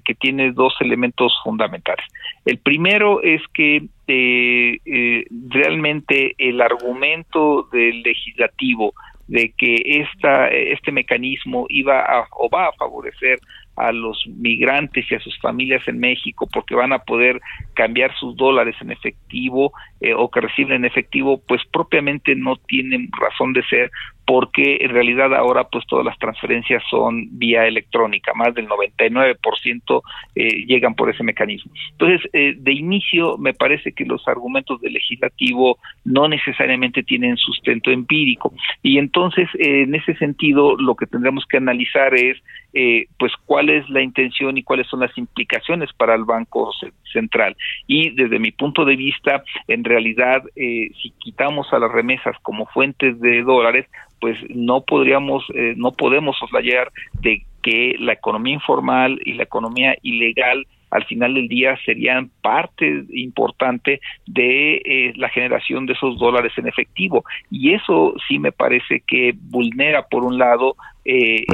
que tiene dos elementos fundamentales. El primero es que eh, realmente el argumento del legislativo de que esta, este mecanismo iba a, o va a favorecer a los migrantes y a sus familias en México porque van a poder cambiar sus dólares en efectivo o que reciben en efectivo, pues propiamente no tienen razón de ser porque en realidad ahora pues todas las transferencias son vía electrónica, más del 99% eh, llegan por ese mecanismo. Entonces, eh, de inicio me parece que los argumentos del legislativo no necesariamente tienen sustento empírico y entonces eh, en ese sentido lo que tendremos que analizar es eh, pues cuál es la intención y cuáles son las implicaciones para el Banco Central. Y desde mi punto de vista, en realidad, eh, si quitamos a las remesas como fuentes de dólares, pues no podríamos, eh, no podemos soslayar de que la economía informal y la economía ilegal al final del día serían parte importante de eh, la generación de esos dólares en efectivo. Y eso sí me parece que vulnera, por un lado, eh,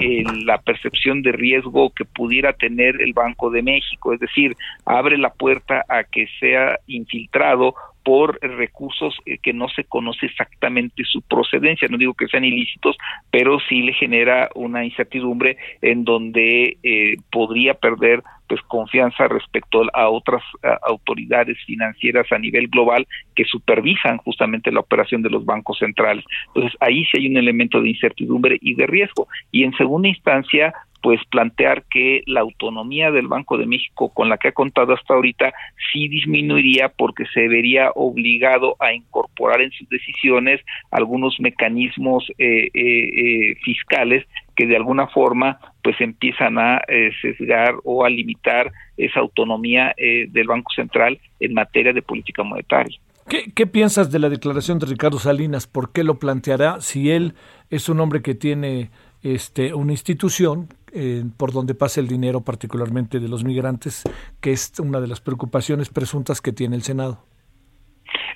la percepción de riesgo que pudiera tener el Banco de México, es decir, abre la puerta a que sea infiltrado por recursos eh, que no se conoce exactamente su procedencia. No digo que sean ilícitos, pero sí le genera una incertidumbre en donde eh, podría perder pues confianza respecto a otras autoridades financieras a nivel global que supervisan justamente la operación de los bancos centrales. Entonces ahí sí hay un elemento de incertidumbre y de riesgo. Y en segunda instancia, pues plantear que la autonomía del Banco de México con la que ha contado hasta ahorita sí disminuiría porque se vería obligado a incorporar en sus decisiones algunos mecanismos eh, eh, eh, fiscales que de alguna forma pues empiezan a sesgar o a limitar esa autonomía del Banco Central en materia de política monetaria. ¿Qué, ¿Qué, piensas de la declaración de Ricardo Salinas? ¿Por qué lo planteará si él es un hombre que tiene este, una institución eh, por donde pasa el dinero, particularmente de los migrantes, que es una de las preocupaciones presuntas que tiene el Senado.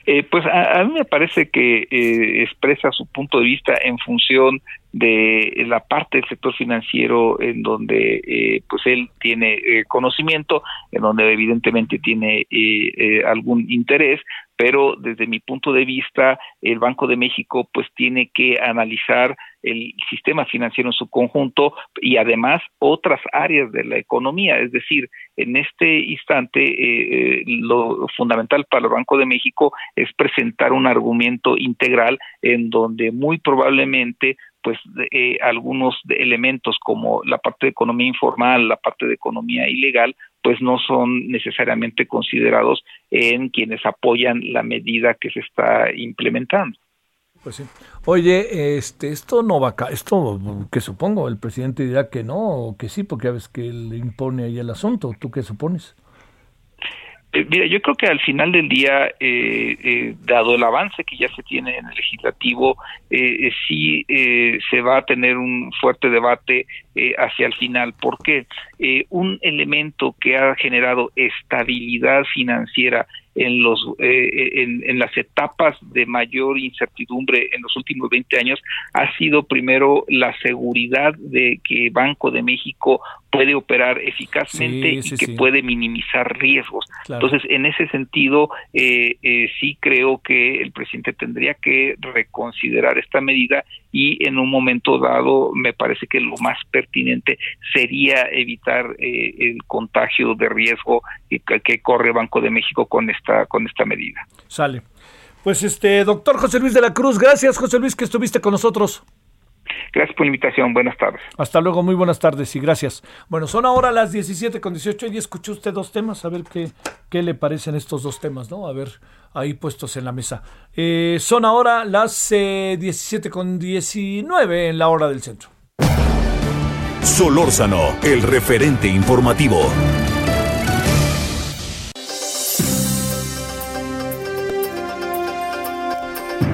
Eh, pues a, mí me parece que eh, expresa su punto de vista en función de la parte del sector financiero en donde eh, pues él tiene conocimiento, en donde evidentemente tiene algún interés, pero desde mi punto de vista el Banco de México pues tiene que analizar el sistema financiero en su conjunto y además otras áreas de la economía. Es decir, en este instante eh, eh, lo fundamental para el Banco de México es presentar un argumento integral en donde muy probablemente pues eh, algunos elementos como la parte de economía informal, la parte de economía ilegal, pues no son necesariamente considerados en quienes apoyan la medida que se está implementando. Pues sí. Oye, este, esto no va a, esto que supongo, el presidente dirá que no o que sí, porque a veces que él impone ahí el asunto. ¿Tú qué supones? Eh, mira, yo creo que al final del día, eh, eh, dado el avance que ya se tiene en el legislativo, sí se va a tener un fuerte debate hacia el final. ¿Por qué? un elemento que ha generado estabilidad financiera en los eh, en, las etapas de mayor incertidumbre en los últimos 20 años ha sido primero la seguridad de que Banco de México puede operar eficazmente y que puede minimizar riesgos. Entonces, en ese sentido, eh, eh, sí creo que el presidente tendría que reconsiderar esta medida y en un momento dado me parece que lo más pertinente sería evitar eh, el contagio de riesgo que, que corre Banco de México con esta con esta medida. Sale. Pues este, doctor José Luis de la Cruz, gracias José Luis que estuviste con nosotros. Gracias por la invitación. Buenas tardes. Hasta luego, muy buenas tardes y gracias. Bueno, son ahora las 17 con 18 y escuchó usted dos temas, a ver qué, qué le parecen estos dos temas, ¿no? A ver, ahí puestos en la mesa. Eh, son ahora las 17 con 19 en la hora del centro. Solórzano, el referente informativo.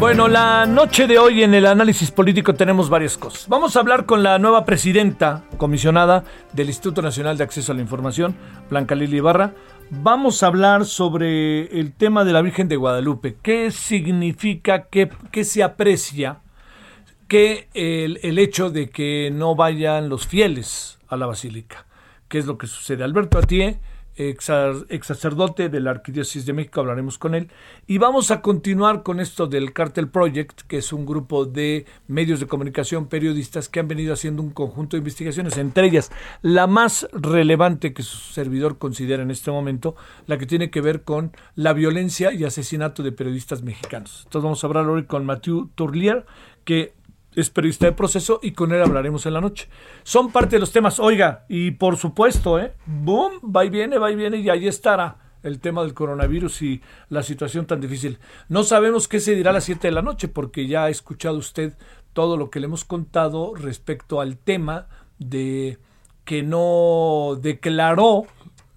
Bueno, la noche de hoy en el análisis político tenemos varias cosas. Vamos a hablar con la nueva presidenta comisionada del Instituto Nacional de Acceso a la Información, Blanca Lili Ibarra. Vamos a hablar sobre el tema de la Virgen de Guadalupe. ¿Qué significa, qué, qué se aprecia que el, hecho de que no vayan los fieles a la basílica? ¿Qué es lo que sucede? Alberto Atié ex, ex, sacerdote de la Arquidiócesis de México, hablaremos con él. Y vamos a continuar con esto del Cartel Project, que es un grupo de medios de comunicación, periodistas que han venido haciendo un conjunto de investigaciones, entre ellas la más relevante que su servidor considera en este momento, la que tiene que ver con la violencia y asesinato de periodistas mexicanos. Entonces vamos a hablar hoy con Mathieu Tourlier, que es periodista de proceso y con él hablaremos en la noche. Son parte de los temas. Oiga, y por supuesto, ¿eh? Boom, va y viene, va y viene y ahí estará el tema del coronavirus y la situación tan difícil. No sabemos qué se dirá a las 7 de la noche porque ya ha escuchado usted todo lo que le hemos contado respecto al tema de que no declaró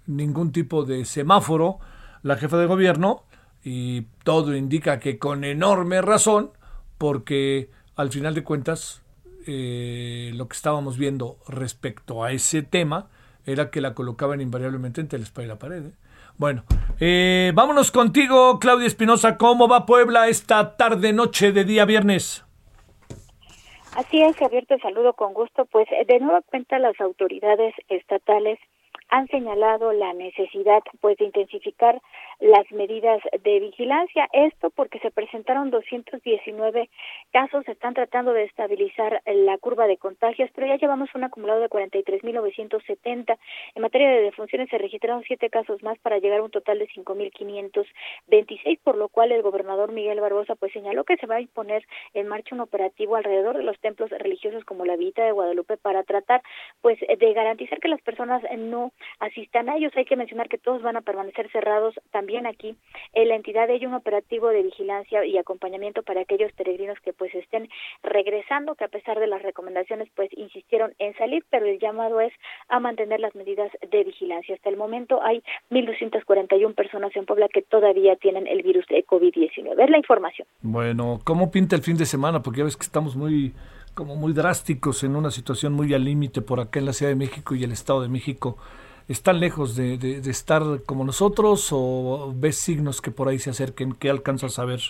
ningún tipo de semáforo la jefa de gobierno y todo indica que con enorme razón porque al final de cuentas, eh, lo que estábamos viendo respecto a ese tema era que la colocaban invariablemente entre el espalda y la pared. ¿eh? Bueno, eh, vámonos contigo, Claudia Espinosa. ¿Cómo va Puebla esta tarde, noche de día viernes? Así es, Javier, te saludo con gusto. Pues de nueva cuenta las autoridades estatales han señalado la necesidad pues de intensificar las medidas de vigilancia. Esto porque se presentaron 219 casos, se están tratando de estabilizar la curva de contagios, pero ya llevamos un acumulado de 43.970. En materia de defunciones se registraron siete casos más para llegar a un total de 5.526, por lo cual el gobernador Miguel Barbosa pues señaló que se va a imponer en marcha un operativo alrededor de los templos religiosos como la Vita de Guadalupe para tratar pues de garantizar que las personas no asistan a ellos. Hay que mencionar que todos van a permanecer cerrados también aquí en la entidad hay un operativo de vigilancia y acompañamiento para aquellos peregrinos que pues estén regresando, que a pesar de las recomendaciones pues insistieron en salir, pero el llamado es a mantener las medidas de vigilancia. Hasta el momento hay 1.241 personas en Puebla que todavía tienen el virus de COVID-19. Es la información. Bueno, ¿cómo pinta el fin de semana? Porque ya ves que estamos muy como muy drásticos en una situación muy al límite por acá en la Ciudad de México y el Estado de México están lejos de, de, de, estar como nosotros o ves signos que por ahí se acerquen? ¿Qué alcanzas a ver,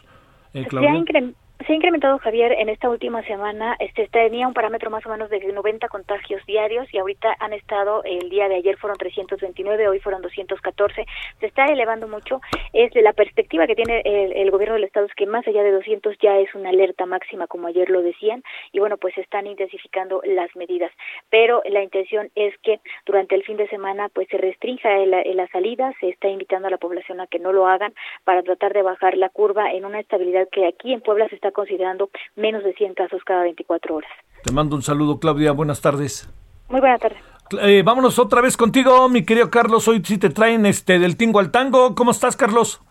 eh, Claudia? Se ha incrementado, Javier, en esta última semana. Este tenía un parámetro más o menos de 90 contagios diarios y ahorita han estado, el día de ayer fueron 329, hoy fueron 214. Se está elevando mucho. Es de la perspectiva que tiene el, el, gobierno del Estado es que más allá de 200 ya es una alerta máxima, como ayer lo decían, y bueno, pues están intensificando las medidas. Pero la intención es que durante el fin de semana pues se restrinja la, la salida, se está invitando a la población a que no lo hagan para tratar de bajar la curva en una estabilidad que aquí en Puebla se está considerando menos de 100 casos cada 24 horas. Te mando un saludo, Claudia. Buenas tardes. Muy buenas tardes. Eh, vámonos otra vez contigo, mi querido Carlos. Hoy sí te traen este del tingo al tango. ¿Cómo estás, Carlos?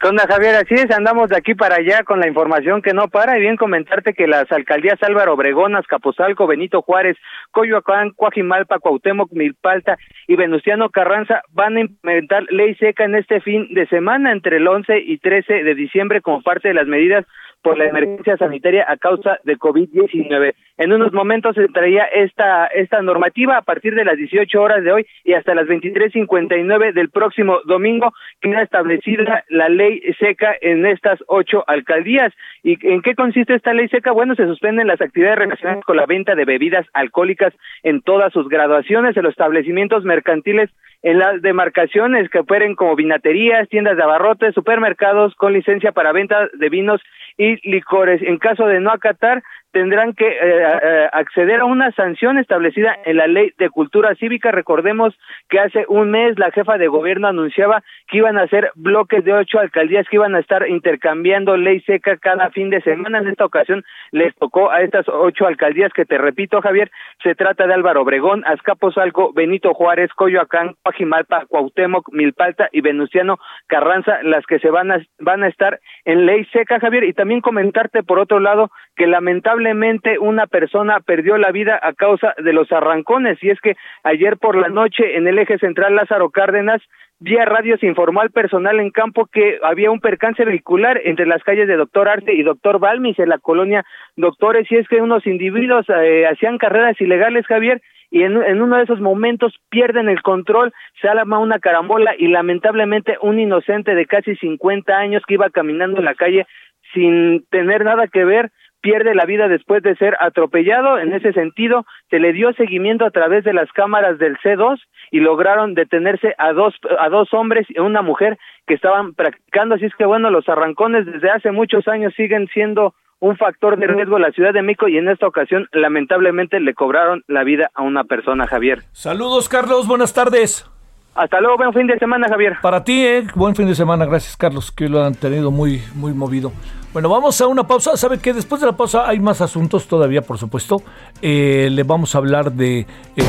¿Qué onda, Javier? Así es, andamos de aquí para allá con la información que no para. Y bien comentarte que las alcaldías Álvaro Obregón, Azcapotzalco, Benito Juárez, Coyoacán, Coajimalpa, Cuauhtémoc, Milpalta y Venustiano Carranza van a implementar ley seca en este fin de semana entre el 11 y 13 de diciembre como parte de las medidas por la emergencia sanitaria a causa de COVID-19. En unos momentos se traía esta, esta normativa a partir de las 18 horas de hoy y hasta las 23.59 del próximo domingo queda establecida la ley seca en estas ocho alcaldías. ¿Y en qué consiste esta ley seca? Bueno, se suspenden las actividades relacionadas con la venta de bebidas alcohólicas en todas sus graduaciones en los establecimientos mercantiles en las demarcaciones que operen como vinaterías, tiendas de abarrotes, supermercados con licencia para venta de vinos y licores. En caso de no acatar, tendrán que eh, eh, acceder a una sanción establecida en la ley de cultura cívica. Recordemos que hace un mes la jefa de gobierno anunciaba que iban a hacer bloques de ocho alcaldías que iban a estar intercambiando ley seca cada fin de semana. En esta ocasión les tocó a estas ocho alcaldías que te repito, Javier, se trata de Álvaro Obregón, Azcapotzalco, Benito Juárez, Coyoacán, Pajimalpa, Cuauhtémoc, Milpalta y Venustiano Carranza, las que se van a van a estar en ley seca, Javier, y también comentarte por otro lado que lamentablemente una persona perdió la vida a causa de los arrancones. Y es que ayer por la noche en el eje central Lázaro Cárdenas Vía radio se informó al personal en campo que había un percance vehicular entre las calles de Doctor Arte y Doctor Balmis en la colonia Doctores. Y es que unos individuos eh, hacían carreras ilegales, Javier, y en, en, uno de esos momentos pierden el control, se arma una carambola y lamentablemente un inocente de casi 50 años que iba caminando en la calle sin tener nada que ver pierde la vida después de ser atropellado. En ese sentido, se le dio seguimiento a través de las cámaras del C2 y lograron detenerse a dos, a dos hombres y una mujer que estaban practicando. Así es que, bueno, los arrancones desde hace muchos años siguen siendo un factor de riesgo en la Ciudad de México y en esta ocasión, lamentablemente, le cobraron la vida a una persona, Javier. Saludos, Carlos. Buenas tardes. Hasta luego, buen fin de semana, Javier. Para ti, eh, buen fin de semana, gracias, Carlos, que lo han tenido muy, muy movido. Bueno, vamos a una pausa. ¿Sabe que después de la pausa hay más asuntos todavía, por supuesto? Eh, le vamos a hablar de... Eh...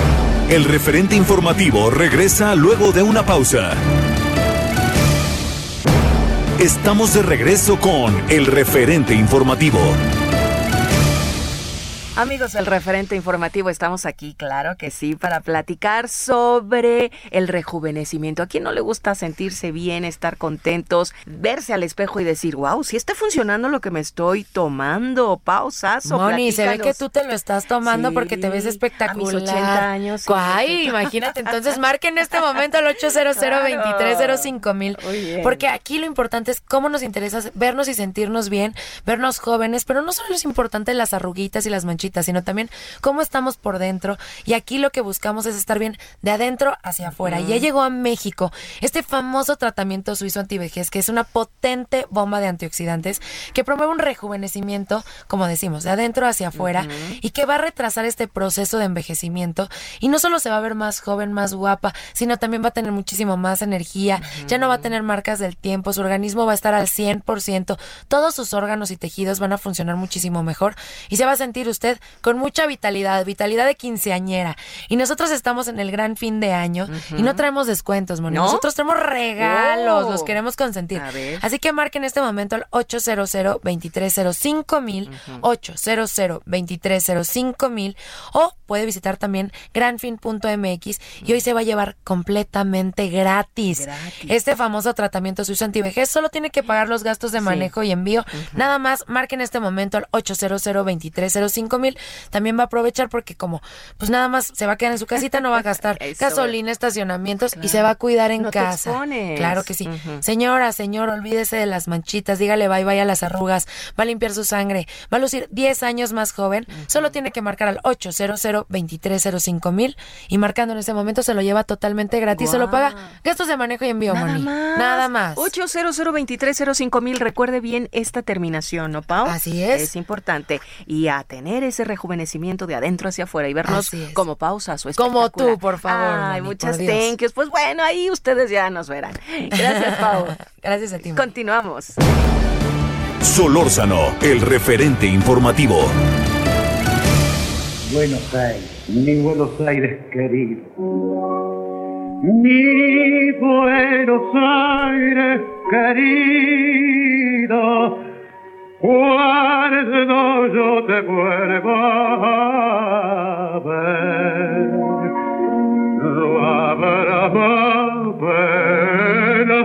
El referente informativo regresa luego de una pausa. Estamos de regreso con el referente informativo. Amigos del referente informativo, estamos aquí, claro que sí, para platicar sobre el rejuvenecimiento. ¿A quién no le gusta sentirse bien, estar contentos, verse al espejo y decir, wow, si está funcionando lo que me estoy tomando? Pausas. Moni, se ve que tú te lo estás tomando porque te ves espectacular. A mis 80 años. Ay, imagínate. Entonces marque en este momento al 800 2305 mil. Porque aquí lo importante es cómo nos interesa vernos y sentirnos bien, vernos jóvenes, pero no solo es importante las arruguitas y las manchitas sino también cómo estamos por dentro. Y aquí lo que buscamos es estar bien de adentro hacia afuera. Y ya llegó a México este famoso tratamiento suizo antivejez, que es una potente bomba de antioxidantes que promueve un rejuvenecimiento, como decimos, de adentro hacia afuera y que va a retrasar este proceso de envejecimiento. Y no solo se va a ver más joven, más guapa, sino también va a tener muchísimo más energía, ya no va a tener marcas del tiempo, su organismo va a estar al 100%, todos sus órganos y tejidos van a funcionar muchísimo mejor y se va a sentir usted con mucha vitalidad, vitalidad de quinceañera. Y nosotros estamos en el gran fin de año y no traemos descuentos, Moni. Nosotros traemos regalos, los oh. queremos consentir. Así que marquen en este momento al 800 2305 mil, 800 2305 mil o puede visitar también granfin.mx y hoy se va a llevar completamente gratis. Este famoso tratamiento suizo antivejez solo tiene que pagar los gastos de manejo y envío. Nada más, marquen en este momento al 800 2305 mil, también va a aprovechar porque como pues nada más se va a quedar en su casita, no va a gastar gasolina, estacionamientos y se va a cuidar en casa. claro que sí. Señora, señor, olvídese de las manchitas, dígale bye bye a las arrugas, va a limpiar su sangre, va a lucir 10 años más joven, solo tiene que marcar al 800 2305 mil y marcando en ese momento se lo lleva totalmente gratis, se lo paga gastos de manejo y envío, Nada Más. Nada más. 800 2305 mil, recuerde bien esta terminación, ¿no, Pau? Así es. Es importante. Y a tener ese rejuvenecimiento de adentro hacia afuera y vernos como pausas o Como tú, por favor. Ay, muchas thank yous. Pues bueno, ahí ustedes ya nos verán. Gracias, Pau. Gracias a ti. Continuamos. Solórzano, el referente informativo. Buenos Aires, mi Buenos Aires querido. Mi Buenos Aires querido cuando yo te vuelva a ver, no habrá más pena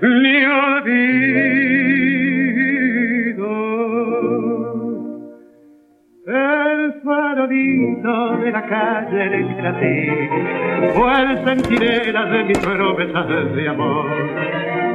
ni olvido. El farolito de la calle de fue el centinela de mis promesas de amor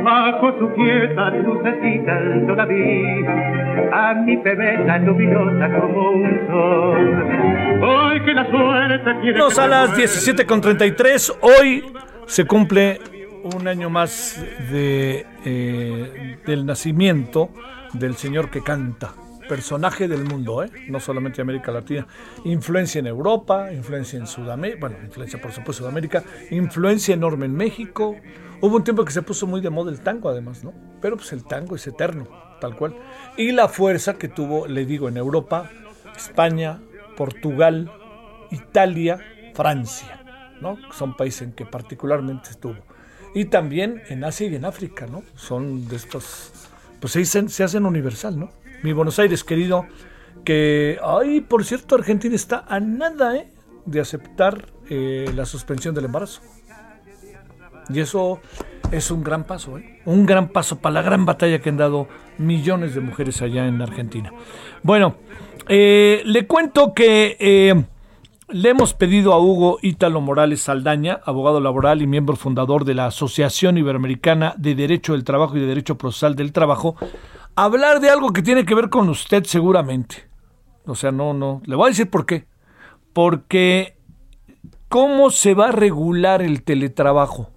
bajo su quieta lucecita todavía a mi bebeta luminosa como un sol. Hoy que la suerte tiene. Nos a las 17.33, hoy se cumple un año más de, eh, del nacimiento del señor que canta. Personaje del mundo, ¿eh? no solamente América Latina. Influencia en Europa, influencia en Sudamérica, bueno, influencia por supuesto Sudamérica, influencia enorme en México. Hubo un tiempo que se puso muy de moda el tango, además, ¿no? Pero pues el tango es eterno, tal cual. Y la fuerza que tuvo, le digo, en Europa, España, Portugal, Italia, Francia, ¿no? Son países en que particularmente estuvo. Y también en Asia y en África, ¿no? Son de estos, pues se, dicen, se hacen universal, ¿no? Mi Buenos Aires, querido, que, ay, por cierto, Argentina está a nada, ¿eh? De aceptar eh, la suspensión del embarazo. Y eso es un gran paso, ¿eh? un gran paso para la gran batalla que han dado millones de mujeres allá en Argentina. Bueno, eh, le cuento que eh, le hemos pedido a Hugo Ítalo Morales Saldaña, abogado laboral y miembro fundador de la Asociación Iberoamericana de Derecho del Trabajo y de Derecho Procesal del Trabajo, hablar de algo que tiene que ver con usted seguramente. O sea, no, no, le voy a decir por qué. Porque, ¿cómo se va a regular el teletrabajo?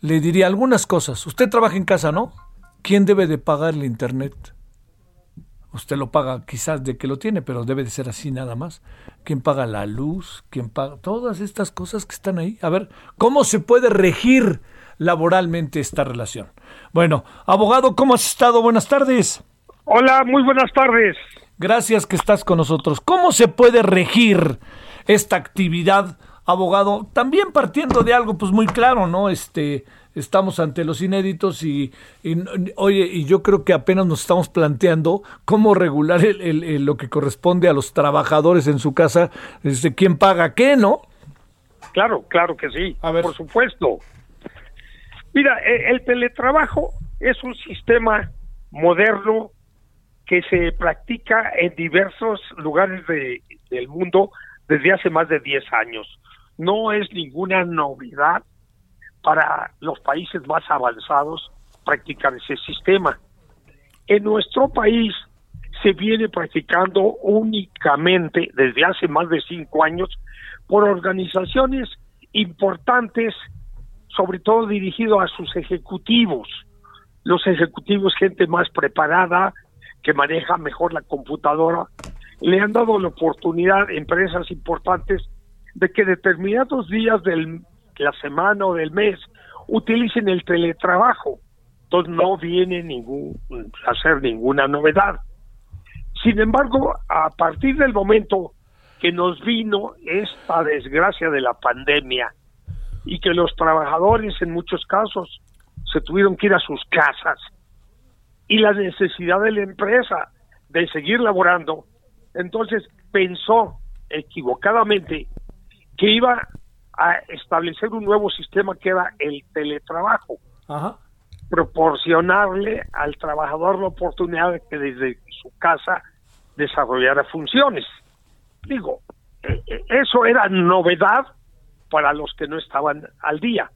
le diría algunas cosas. Usted trabaja en casa, ¿no? ¿Quién debe de pagar el Internet? Usted lo paga quizás de que lo tiene, pero debe de ser así nada más. ¿Quién paga la luz? ¿Quién paga todas estas cosas que están ahí? A ver, ¿cómo se puede regir laboralmente esta relación? Bueno, abogado, ¿cómo has estado? Buenas tardes. Hola, muy buenas tardes. Gracias que estás con nosotros. ¿Cómo se puede regir esta actividad abogado, también partiendo de algo pues muy claro, ¿no? Este, estamos ante los inéditos y, oye, y yo creo que apenas nos estamos planteando cómo regular el, lo que corresponde a los trabajadores en su casa, este, quién paga qué, ¿no? Claro, claro que sí, por supuesto. Mira, e, el teletrabajo es un sistema moderno que se practica en diversos lugares de, del mundo desde hace más de 10 años no es ninguna novedad para los países más avanzados practicar ese sistema. En nuestro país se viene practicando únicamente desde hace más de cinco años por organizaciones importantes, sobre todo dirigido a sus ejecutivos. Los ejecutivos, gente más preparada, que maneja mejor la computadora, le han dado la oportunidad a empresas importantes de que determinados días de la semana o del mes utilicen el teletrabajo. Entonces no viene a ser ninguna novedad. Sin embargo, a partir del momento que nos vino esta desgracia de la pandemia y que los trabajadores en muchos casos se tuvieron que ir a sus casas y la necesidad de la empresa de seguir laborando, entonces pensó equivocadamente que iba a establecer un nuevo sistema que era el teletrabajo. Proporcionarle al trabajador la oportunidad de que desde su casa desarrollara funciones. Digo, e, e, eso era novedad para los que no estaban al día,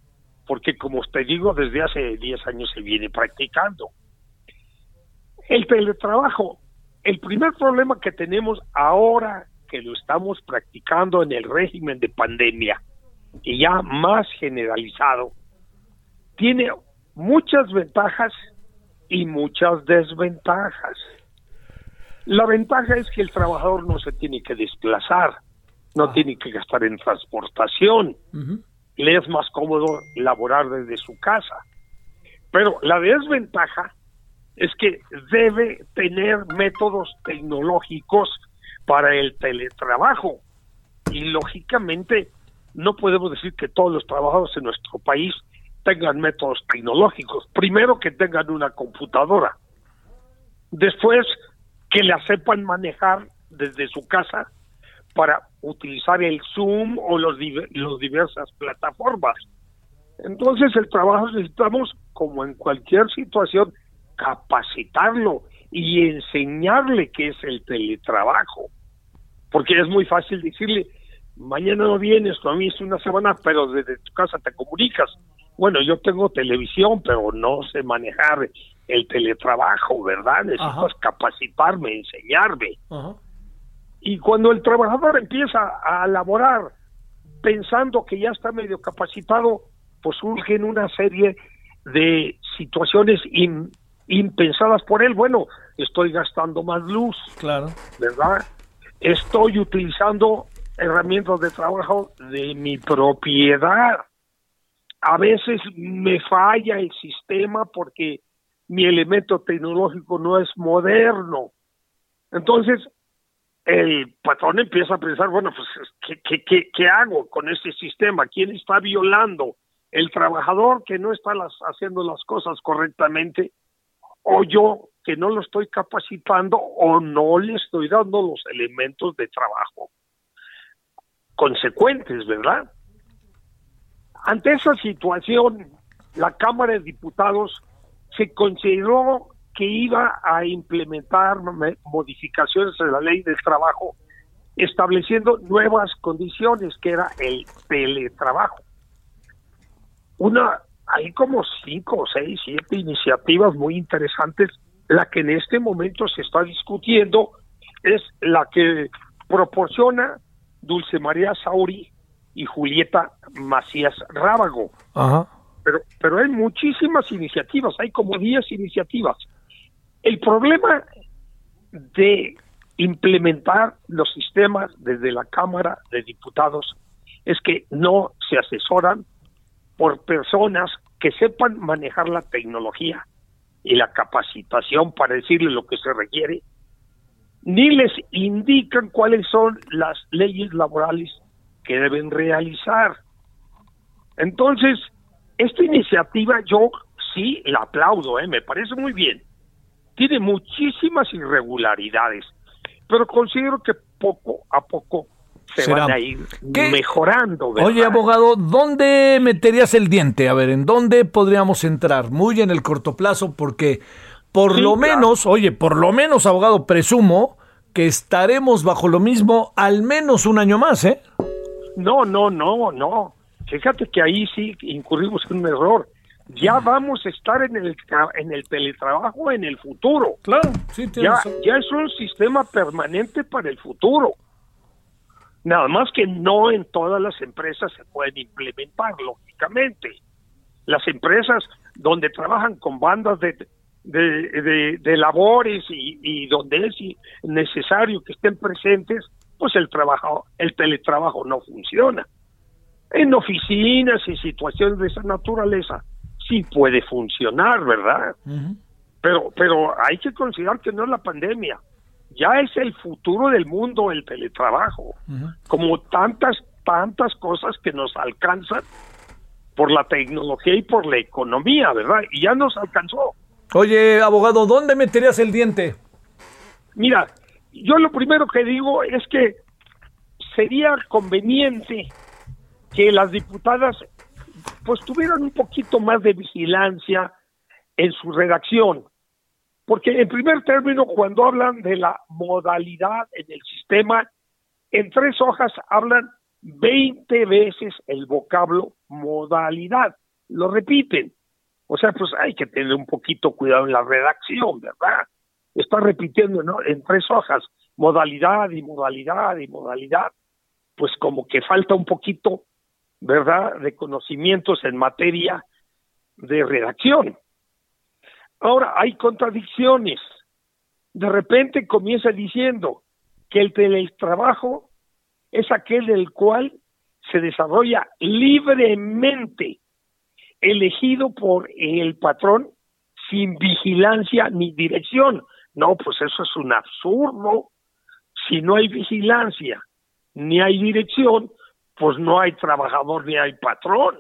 porque como usted digo, desde hace 10 años se viene practicando. El teletrabajo, el primer problema que tenemos ahora que lo estamos practicando en el régimen de pandemia y ya más generalizado, tiene muchas ventajas y muchas desventajas. La ventaja es que el trabajador no se tiene que desplazar, no ah. tiene que gastar en transportación, le es más cómodo laborar desde su casa. Pero la desventaja es que debe tener métodos tecnológicos para el teletrabajo. Y lógicamente no podemos decir que todos los trabajadores en nuestro país tengan métodos tecnológicos. Primero que tengan una computadora. Después que la sepan manejar desde su casa para utilizar el Zoom o los, los diversas plataformas. Entonces el trabajo necesitamos, como en cualquier situación, capacitarlo y enseñarle qué es el teletrabajo. Porque es muy fácil decirle, mañana no vienes, tú a mí es una semana, pero desde tu casa te comunicas. Bueno, yo tengo televisión, pero no sé manejar el teletrabajo, ¿verdad? Necesito capacitarme, enseñarme. Y cuando el trabajador empieza a laborar pensando que ya está medio capacitado, pues surgen una serie de situaciones impensadas por él. Bueno, estoy gastando más luz. Claro. ¿Verdad? Estoy utilizando herramientas de trabajo de mi propiedad. A veces me falla el sistema porque mi elemento tecnológico no es moderno. Entonces, el patrón empieza a pensar, bueno, pues, ¿qué, hago con este sistema? ¿Quién está violando? ¿El trabajador que no está las, haciendo las cosas correctamente? ¿O yo que no lo estoy capacitando o no le estoy dando los elementos de trabajo consecuentes, ¿verdad? Ante esa situación, la Cámara de Diputados se consideró que iba a implementar modificaciones en la ley del trabajo estableciendo nuevas condiciones que era el teletrabajo. Una, hay como cinco, seis, siete iniciativas muy interesantes. La que en este momento se está discutiendo es la que proporciona Dulce María Sauri y Julieta Macías Rábago. Pero, pero hay muchísimas iniciativas, hay como 10 iniciativas. El problema de implementar los sistemas desde la Cámara de Diputados es que no se asesoran por personas que sepan manejar la tecnología y la capacitación para decirle lo que se requiere, ni les indican cuáles son las leyes laborales que deben realizar. Entonces, esta iniciativa yo sí la aplaudo, ¿eh? me parece muy bien tiene muchísimas irregularidades, pero considero que poco a poco se van a ir mejorando. Oye, abogado, ¿dónde meterías el diente? A ver, ¿en dónde podríamos entrar? Muy en el corto plazo, porque por lo menos, oye, por lo menos, abogado, presumo que estaremos bajo lo mismo al menos un año más, ¿eh? No, no, no, no. Fíjate que ahí sí incurrimos en un error ya vamos a estar en el en el teletrabajo en el futuro. Claro, sí, ya, ya es un sistema permanente para el futuro. Nada más que no en todas las empresas se pueden implementar, lógicamente. Las empresas donde trabajan con bandas de, de, de, labores y, y, donde es necesario que estén presentes, pues el trabajo, el teletrabajo no funciona. En oficinas y situaciones de esa naturaleza, sí puede funcionar, ¿verdad? Pero pero hay que considerar que no es la pandemia, ya es el futuro del mundo el teletrabajo, como tantas tantas cosas que nos alcanzan por la tecnología y por la economía, ¿verdad? Y ya nos alcanzó. Oye, abogado, ¿dónde meterías el diente? Mira, yo lo primero que digo es que sería conveniente que las diputadas pues tuvieron un poquito más de vigilancia en su redacción. Porque en primer término, cuando hablan de la modalidad en el sistema, en tres hojas hablan 20 veces el vocablo modalidad. Lo repiten. O sea, pues hay que tener un poquito cuidado en la redacción, ¿verdad? Está repitiendo en tres hojas modalidad y modalidad y modalidad. Pues como que falta un poquito ¿verdad?, de conocimientos en materia de redacción. Ahora, hay contradicciones. De repente comienza diciendo que el teletrabajo es aquel del cual se desarrolla libremente, elegido por el patrón sin vigilancia ni dirección. No, pues eso es un absurdo. Si no hay vigilancia ni hay dirección, pues no hay trabajador ni hay patrón.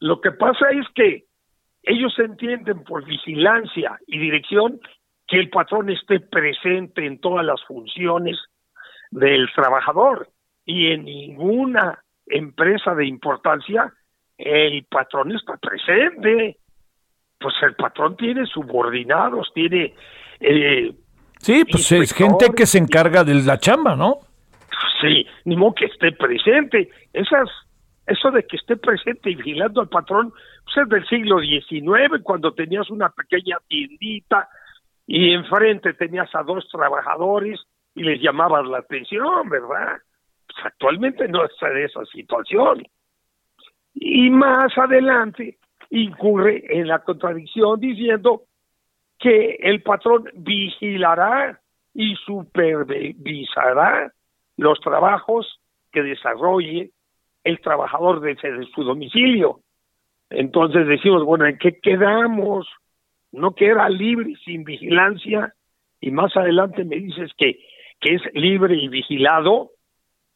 Lo que pasa es que ellos entienden por vigilancia y dirección que el patrón esté presente en todas las funciones del trabajador y en ninguna empresa de importancia el patrón está presente. Pues el patrón tiene subordinados, tiene... Eh, sí, pues es gente que se encarga de la chamba, ¿no? Sí, ni modo que esté presente. Esas, eso de que esté presente y vigilando al patrón, pues es del siglo XIX, cuando tenías una pequeña tiendita y enfrente tenías a dos trabajadores y les llamabas la atención, ¿verdad? Pues actualmente no está de esa situación. Y más adelante incurre en la contradicción diciendo que el patrón vigilará y supervisará los trabajos que desarrolle el trabajador desde su domicilio. Entonces decimos, bueno, ¿en qué quedamos? No queda libre sin vigilancia y más adelante me dices que, que es libre y vigilado.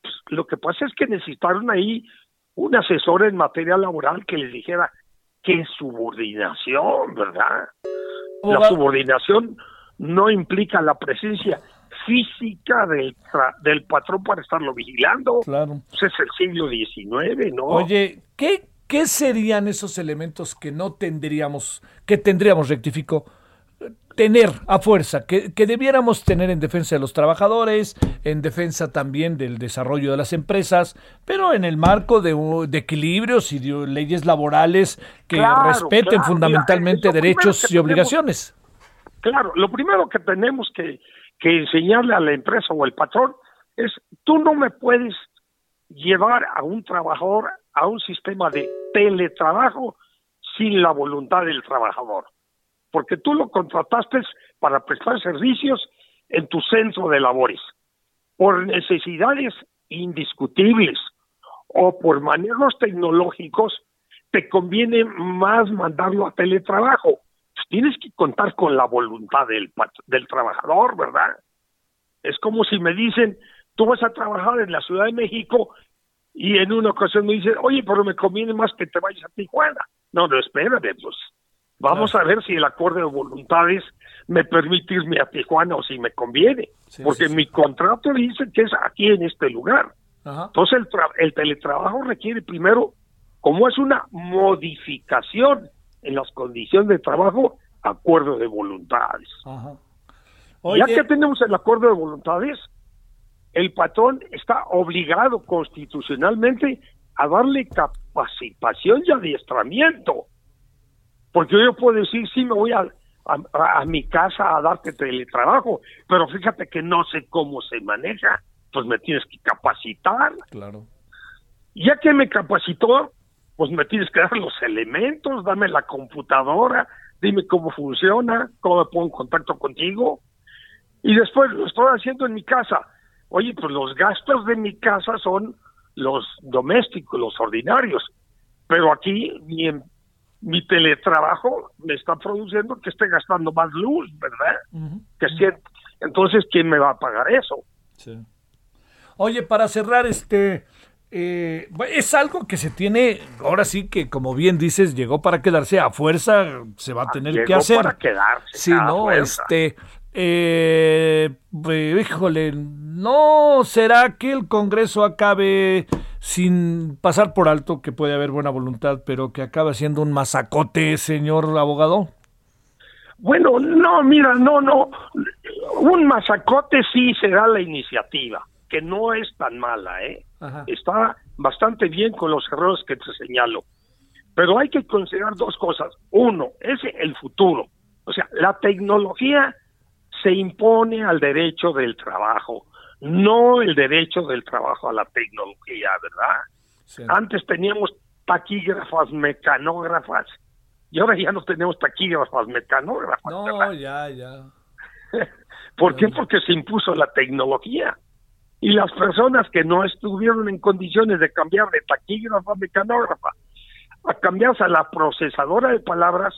Pues, lo que pasa es que necesitaron ahí un asesor en materia laboral que les dijera qué subordinación, ¿verdad? La subordinación no implica la presencia física del, del patrón para estarlo vigilando. Claro. Pues es el siglo XIX, ¿no? Oye, ¿qué, ¿qué serían esos elementos que no tendríamos, que tendríamos, rectifico, tener a fuerza, que, que, debiéramos tener en defensa de los trabajadores, en defensa también del desarrollo de las empresas, pero en el marco de, de equilibrios y de leyes laborales que Claro, respeten claro, fundamentalmente mira, derechos y obligaciones. Claro, lo primero que tenemos que, que enseñarle a la empresa o al patrón es, tú no me puedes llevar a un trabajador a un sistema de teletrabajo sin la voluntad del trabajador, porque tú lo contrataste para prestar servicios en tu centro de labores, por necesidades indiscutibles o por manejos tecnológicos, te conviene más mandarlo a teletrabajo. Pues tienes que contar con la voluntad del, del trabajador, ¿verdad? Es como si me dicen, tú vas a trabajar en la Ciudad de México y en una ocasión me dicen, oye, pero me conviene más que te vayas a Tijuana. No, no, espérate, pues vamos a ver si el acuerdo de voluntades me permite irme a Tijuana o si me conviene, porque mi contrato dice que es aquí en este lugar. Ajá. Entonces el, tra- el teletrabajo requiere primero, como es una modificación en las condiciones de trabajo, acuerdo de voluntades. Ajá. Ya que tenemos el acuerdo de voluntades, el patrón está obligado constitucionalmente a darle capacitación y adiestramiento. Porque yo puedo decir, sí, me voy a, a, a mi casa a darte teletrabajo, pero fíjate que no sé cómo se maneja, pues me tienes que capacitar. Claro. Ya que me capacitó, pues me tienes que dar los elementos, dame la computadora, dime cómo funciona, cómo me pongo en contacto contigo. Y después lo estoy haciendo en mi casa. Oye, pues los gastos de mi casa son los domésticos, los ordinarios. Pero aquí mi, mi teletrabajo me está produciendo que esté gastando más luz, ¿verdad? Que si- entonces, ¿quién me va a pagar eso? Sí. Oye, para cerrar, este eh, es algo que se tiene, ahora sí que como bien dices, llegó para quedarse a fuerza, se va a tener que Ah, Llegó hacer. para quedarse, Sí, no, fuerza. este, eh, híjole, no será que el Congreso acabe sin pasar por alto que puede haber buena voluntad, pero que acabe siendo un masacote, señor abogado. Bueno, no, mira, no, no. Un masacote sí será la iniciativa, que no es tan mala, ¿eh? Ajá. Está bastante bien con los errores que te señalo. Pero hay que considerar dos cosas. Uno, es el futuro. O sea, la tecnología se impone al derecho del trabajo, no el derecho del trabajo a la tecnología, ¿verdad? Antes teníamos taquígrafas, mecanógrafas, y ahora ya no tenemos taquígrafas, mecanógrafas. No, ya, ya. ¿Por qué? Porque se impuso la tecnología. Y las personas que no estuvieron en condiciones de cambiar de taquígrafa a mecanógrafa a cambiarse a la procesadora de palabras,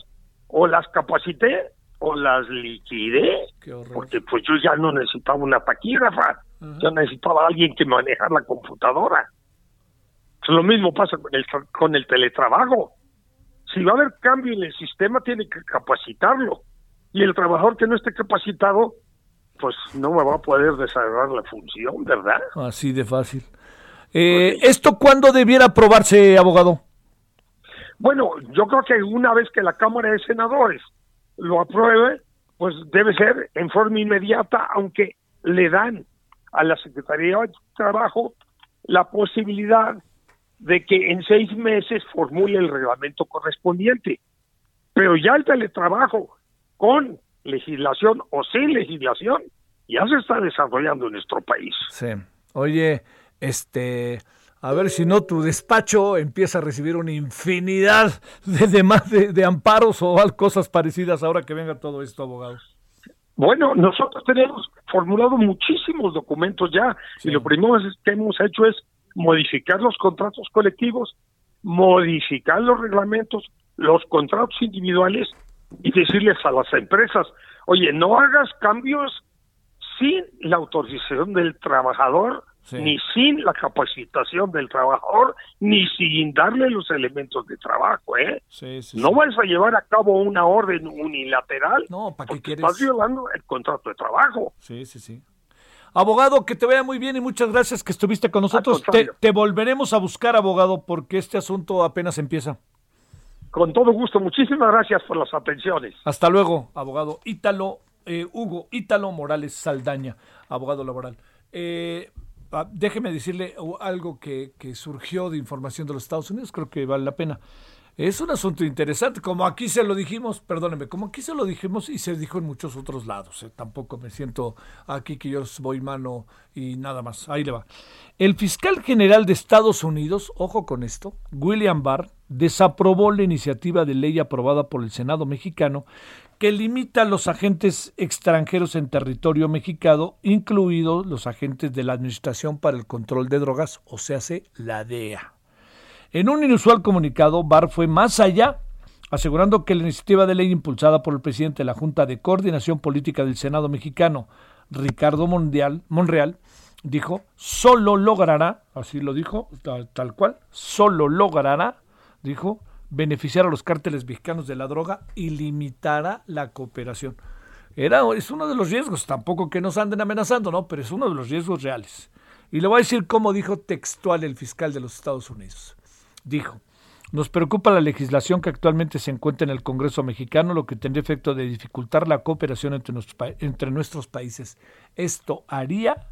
o las capacité o las liquidé. Porque pues yo ya no necesitaba una taquígrafa, yo necesitaba a alguien que manejara la computadora. Pues lo mismo pasa con el, con el teletrabajo. Si va a haber cambio en el sistema, tiene que capacitarlo. Y el trabajador que no esté capacitado, pues no me va a poder desarrollar la función, ¿verdad? Así de fácil. Eh, ¿Esto cuándo debiera aprobarse, abogado? Bueno, yo creo que una vez que la Cámara de Senadores lo apruebe, pues debe ser en forma inmediata, aunque le dan a la Secretaría de Trabajo la posibilidad de que en seis meses formule el reglamento correspondiente. Pero ya el teletrabajo, con legislación o sin legislación, ya se está desarrollando en nuestro país. Sí. Oye, este, A ver si no tu despacho empieza a recibir una infinidad de, de, de amparos o cosas parecidas ahora que venga todo esto, abogado. Bueno, nosotros tenemos formulado muchísimos documentos ya y lo primero que hemos hecho es modificar los contratos colectivos, modificar los reglamentos, los contratos individuales y decirles a las empresas, oye, no hagas cambios sin la autorización del trabajador, ni sin la capacitación del trabajador, ni sin darle los elementos de trabajo, ¿eh? no vas a llevar a cabo una orden unilateral no, ¿para qué estás violando el contrato de trabajo. Sí, sí, sí. Abogado, que te vaya muy bien y muchas gracias que estuviste con nosotros. Te, te, volveremos a buscar, abogado, porque este asunto apenas empieza. Con todo gusto, muchísimas gracias por las atenciones. Hasta luego, abogado Ítalo, eh, Hugo Ítalo Morales Saldaña, abogado laboral. Eh, ah, déjeme decirle algo que, que surgió de información de los Estados Unidos, creo que vale la pena. Es un asunto interesante, como aquí se lo dijimos, perdóneme, como aquí se lo dijimos y se dijo en muchos otros lados. Eh, tampoco me siento aquí que yo voy mano y nada más. Ahí le va. El fiscal general de Estados Unidos, ojo con esto, William Barr, desaprobó la iniciativa de ley aprobada por el Senado mexicano que limita a los agentes extranjeros en territorio mexicano, incluidos los agentes de la Administración para el Control de Drogas, o sea, la DEA. En un inusual comunicado, Barr fue más allá, asegurando que la iniciativa de ley impulsada por el presidente de la Junta de Coordinación Política del Senado mexicano, Ricardo Monreal, dijo, solo logrará, así lo dijo, tal, cual, solo logrará, dijo, beneficiar a los cárteles mexicanos de la droga y limitará la cooperación. Era, es uno de los riesgos, tampoco que nos anden amenazando, ¿no? Pero es uno de los riesgos reales. Y le voy a decir cómo dijo textual el fiscal de los Estados Unidos dijo, nos preocupa la legislación que actualmente se encuentra en el Congreso mexicano, lo que tendría efecto de dificultar la cooperación entre, entre nuestros países. Esto haría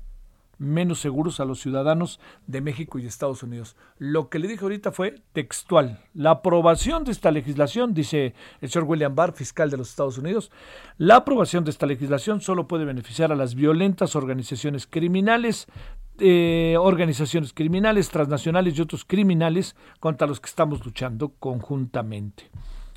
menos seguros a los ciudadanos de México y Estados Unidos. Lo que le dije ahorita fue textual. La aprobación de esta legislación, dice el señor William Barr, fiscal de los Estados Unidos, la aprobación de esta legislación solo puede beneficiar a las violentas organizaciones criminales eh, organizaciones criminales, transnacionales y otros criminales contra los que estamos luchando conjuntamente.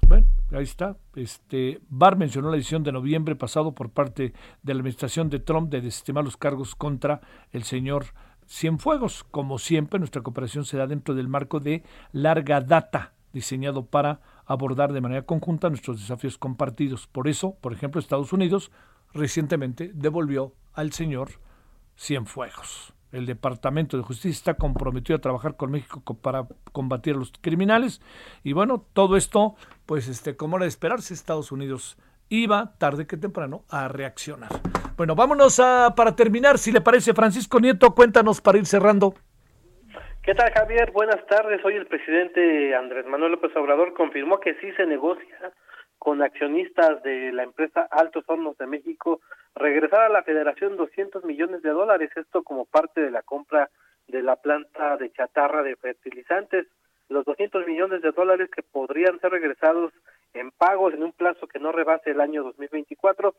Bueno, ahí está. Este, Barr mencionó la decisión de noviembre pasado por parte de la administración de Trump de desestimar los cargos contra el señor Cienfuegos. Como siempre, nuestra cooperación se da dentro del marco de larga data, diseñado para abordar de manera conjunta nuestros desafíos compartidos. Por eso, por ejemplo, Estados Unidos recientemente devolvió al señor Cienfuegos el Departamento de Justicia está comprometido a trabajar con México para combatir a los criminales. Y bueno, todo esto, pues este, como era de esperarse, Estados Unidos iba, tarde que temprano, a reaccionar. Bueno, vámonos a, para terminar, si le parece, Francisco Nieto, cuéntanos para ir cerrando. ¿Qué tal, Javier? Buenas tardes. Hoy el presidente Andrés Manuel López Obrador confirmó que sí se negocia con accionistas de la empresa Altos Hornos de México regresar a la federación 200 millones de dólares, esto como parte de la compra de la planta de chatarra de fertilizantes. Los 200 millones de dólares que podrían ser regresados en pagos en un plazo que no rebase el año 2024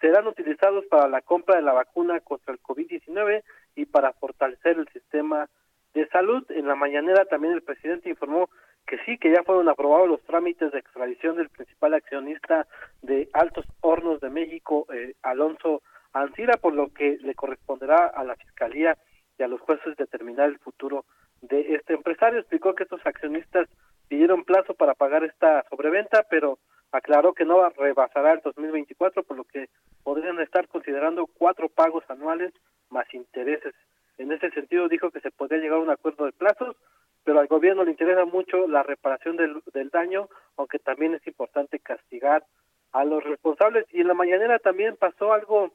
serán utilizados para la compra de la vacuna contra el COVID-19 y para fortalecer el sistema de salud. En la mañanera también el presidente informó que sí, que ya fueron aprobados los trámites de extradición del principal accionista de Altos Hornos de México, eh, Alonso Ancira, por lo que le corresponderá a la Fiscalía y a los jueces determinar el futuro de este empresario. Explicó que estos accionistas pidieron plazo para pagar esta sobreventa, pero aclaró que no rebasará el 2024, por lo que podrían estar considerando cuatro pagos anuales más intereses. En ese sentido, dijo que se podría llegar a un acuerdo de plazos pero al gobierno le interesa mucho la reparación del, del daño, aunque también es importante castigar a los responsables. Y en la mañanera también pasó algo,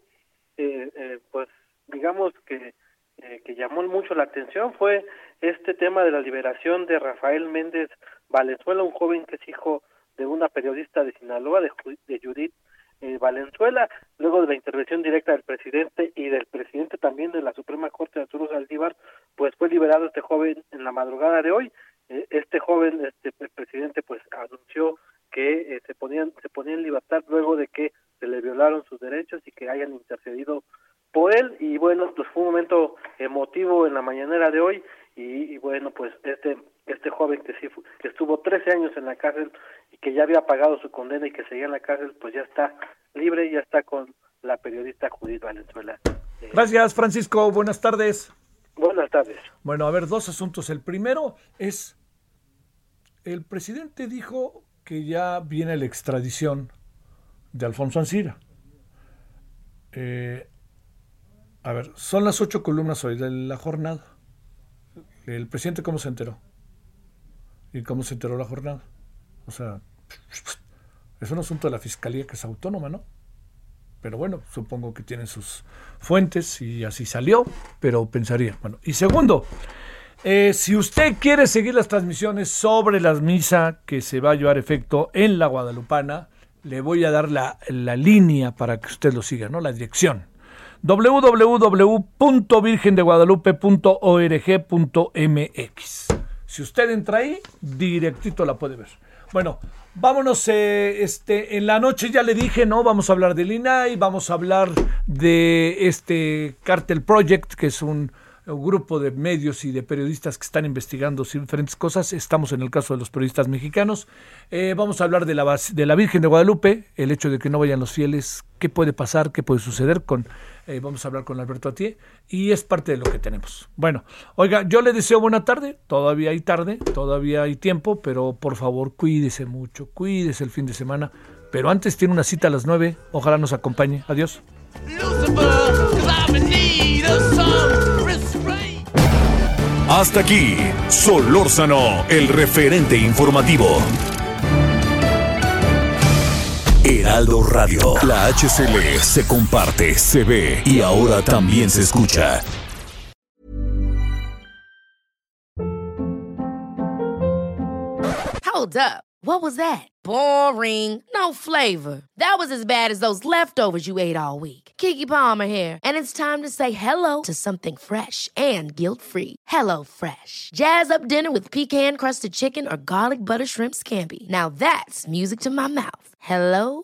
eh, eh, pues digamos que, eh, que llamó mucho la atención, fue este tema de la liberación de Rafael Méndez Valenzuela, un joven que es hijo de una periodista de Sinaloa, de, de Judith eh, Valenzuela, luego de la intervención directa del presidente y del presidente también de la Suprema Corte de Arturo Saldívar, pues fue liberado este joven en la madrugada de hoy. Eh, este joven, este el presidente, pues anunció que eh, se ponían se ponía en libertad luego de que se le violaron sus derechos y que hayan intercedido por él y bueno pues fue un momento emotivo en la mañanera de hoy y, bueno, pues este este joven que sí que estuvo 13 años en la cárcel y que ya había pagado su condena y que seguía en la cárcel, pues ya está libre y ya está con la periodista Judith Valenzuela. Eh, Gracias, Francisco. Buenas tardes. Buenas tardes. Bueno, a ver, dos asuntos. El primero es, el presidente dijo que ya viene la extradición de Alfonso Ancira. Eh, a ver, son las ocho columnas hoy de la jornada. ¿El presidente cómo se enteró? ¿Y cómo se enteró la jornada? O sea, es un asunto de la fiscalía que es autónoma, ¿no? Pero bueno, supongo que tiene sus fuentes y así salió, pero pensaría. Bueno, y segundo, eh, si usted quiere seguir las transmisiones sobre la misa que se va a llevar efecto en la Guadalupana, le voy a dar la, la línea para que usted lo siga, ¿no? La dirección www.virgendeguadalupe.org.mx. Si usted entra ahí, directito la puede ver. Bueno, vámonos, eh, este, en la noche ya le dije, ¿no? Vamos a hablar del INAI, vamos a hablar de este Cartel Project, que es un, grupo de medios y de periodistas que están investigando diferentes cosas. Estamos en el caso de los periodistas mexicanos. Eh, vamos a hablar de la, de la Virgen de Guadalupe, el hecho de que no vayan los fieles, qué puede pasar, qué puede suceder con eh, vamos a hablar con Alberto Atié y es parte de lo que tenemos. Bueno, oiga, yo le deseo buena tarde, todavía hay tarde, todavía hay tiempo, pero por favor cuídese mucho, cuídese el fin de semana, pero antes tiene una cita a las 9, ojalá nos acompañe. Adiós. Hasta aquí, Solórzano, el referente informativo. Heraldo Radio. La HCL se comparte, se ve y ahora también se escucha. Hold up. What was that? Boring. No flavor. That was as bad as those leftovers you ate all week. Kiki Palmer here, and it's time to say hello to something fresh and guilt-free. Hello Fresh. Jazz up dinner with pecan-crusted chicken or garlic butter shrimp scampi. Now that's music to my mouth. Hello